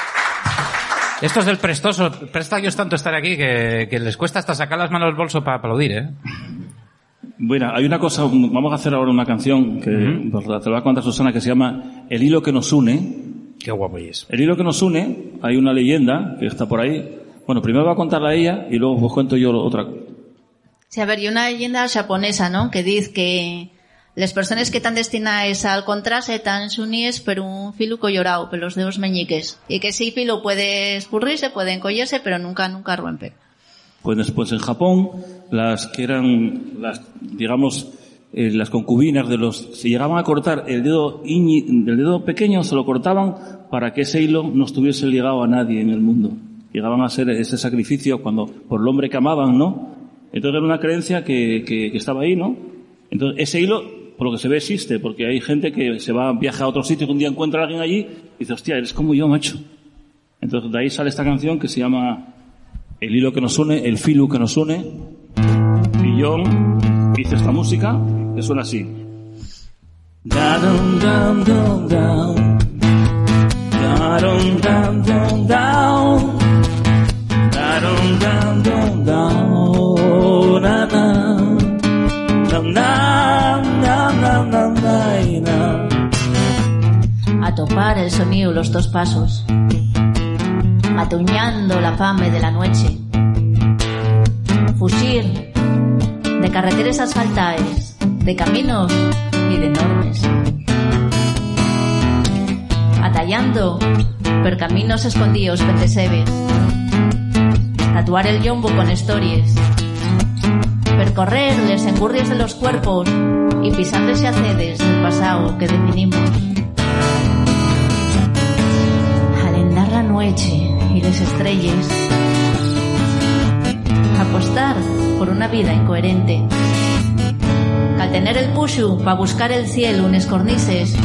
Estos del prestoso, presta tanto estar aquí que, que les cuesta hasta sacar las manos del bolso para aplaudir, ¿eh? Bueno, hay una cosa, vamos a hacer ahora una canción que pues, te la va a contar Susana que se llama El hilo que nos une. Qué guapo es. El hilo que nos une, hay una leyenda que está por ahí. Bueno, primero va a contarla ella y luego os cuento yo otra. Sí, a ver, y una leyenda japonesa, ¿no? Que dice que les persones que tan destinadas al contrase tan s'unies per un filo collorao, per los dedos meñiques. Y que ese filo puede escurrirse, puede encollarse, pero nunca, nunca romper. Pues después en Japón, las que eran, las, digamos, eh, las concubinas de los, si llegaban a cortar el dedo iñi, del dedo pequeño, se lo cortaban para que ese hilo no estuviese ligado a nadie en el mundo. Llegaban a ser ese sacrificio cuando, por el hombre que amaban, ¿no? Entonces era una creencia que, que, que estaba ahí, ¿no? Entonces ese hilo, por lo que se ve, existe, porque hay gente que se va, viaja a otro sitio un día encuentra a alguien allí y dice, hostia, eres como yo, macho. Entonces de ahí sale esta canción que se llama El hilo que nos une, el filu que nos une. Y yo hice esta música que suena así. Topar el sonido los dos pasos. Atuñando la fame de la noche. Fugir de carreteras asfaltadas, de caminos y de enormes. Atallando per caminos escondidos pentesebes. Tatuar el yombo con historias. Percorrer les engurrias de los cuerpos y pisarles acedes del pasado que definimos. Y las estrellas. Apostar por una vida incoherente. Al tener el pushu para buscar el cielo unes cornices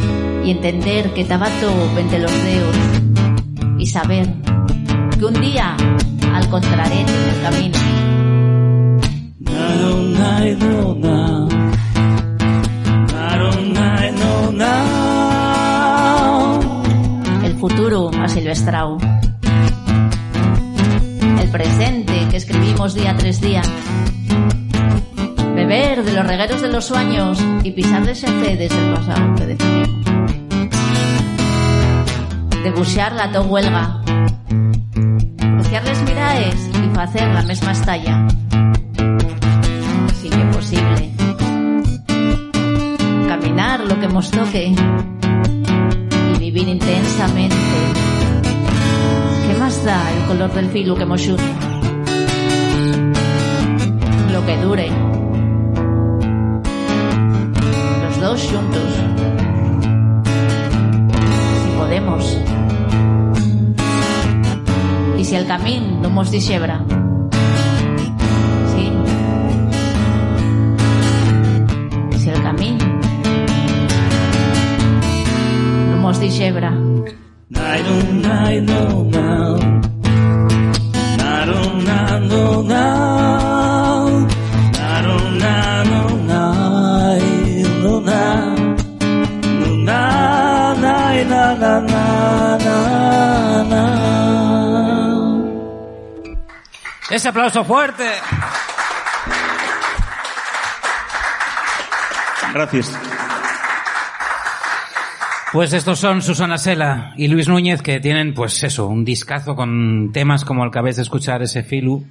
y entender que tabato vente los dedos y saber que un día al contrarete el camino. Futuro asilvestrao. El presente que escribimos día tras día. Beber de los regueros de los sueños y pisar de sedes del pasado que definimos. Debuxear la to huelga. Cruciar miraes y facer la mesma estalla. Si que posible. Caminar lo que nos toque intensamente. ¿Qué más da el color del filo que mos une? Lo que dure. Los dos juntos. Si podemos. Y si el camino no mos dixebra. Ese aplauso fuerte. Gracias. Pues estos son Susana Sela y Luis Núñez que tienen, pues eso, un discazo con temas como el que habéis de escuchar, ese filu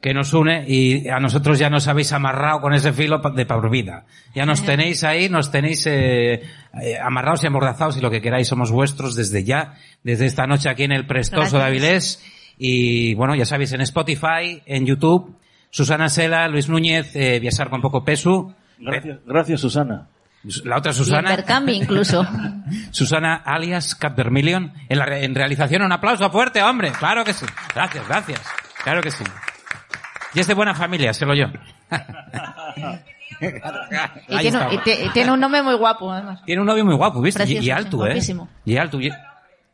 que nos une y a nosotros ya nos habéis amarrado con ese filo de por vida. Ya nos tenéis ahí, nos tenéis eh, eh, amarrados y amordazados y lo que queráis somos vuestros desde ya, desde esta noche aquí en el Prestoso de Gracias. Avilés y bueno, ya sabéis, en Spotify, en YouTube, Susana Sela, Luis Núñez, eh, Viasar con poco peso, Gracias, gracias Susana. la otra Y Susana. intercambio incluso. Susana alias Cat Vermilion. En, la re- en realización un aplauso fuerte, hombre. Claro que sí. Gracias, gracias. Claro que sí. Y es de buena familia, se lo yo. Y tiene, y y tiene un nombre muy guapo, además. Tiene un novio muy guapo, ¿viste? Y- Precioso, y, alto, sí, ¿eh? guapísimo. Y alto. y-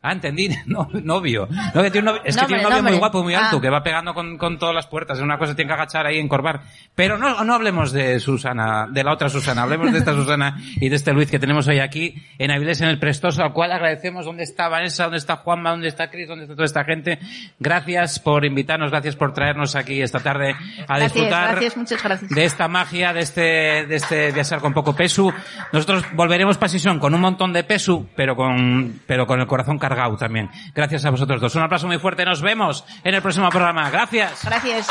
Ah, entendí. No, novio. No, que tiene un novio- es que tiene un novio muy nombre. guapo, muy alto, Ah. que va pegando con, con todas las puertas. Es una cosa, tiene que agachar ahí, encorvar. Pero no, no hablemos de Susana, de la otra Susana. Hablemos de esta Susana y de este Luis que tenemos hoy aquí en Avilés, en el Prestoso, al cual agradecemos dónde está Vanessa, dónde está Juanma, dónde está Cris, dónde está toda esta gente. Gracias por invitarnos, gracias por traernos aquí esta tarde a Gracias, disfrutar gracias, muchas gracias. de esta magia, de este, de este viajar con poco peso. Nosotros volveremos para Sison con un montón de peso, pero con, pero con el corazón cargado cargado también. Gracias a vosotros dos. Un aplauso muy fuerte. Nos vemos en el próximo programa. Gracias. Gracias.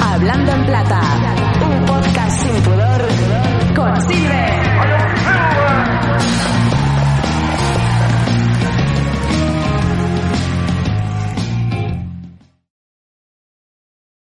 Hablando en plata, un podcast sin pudor con Silver.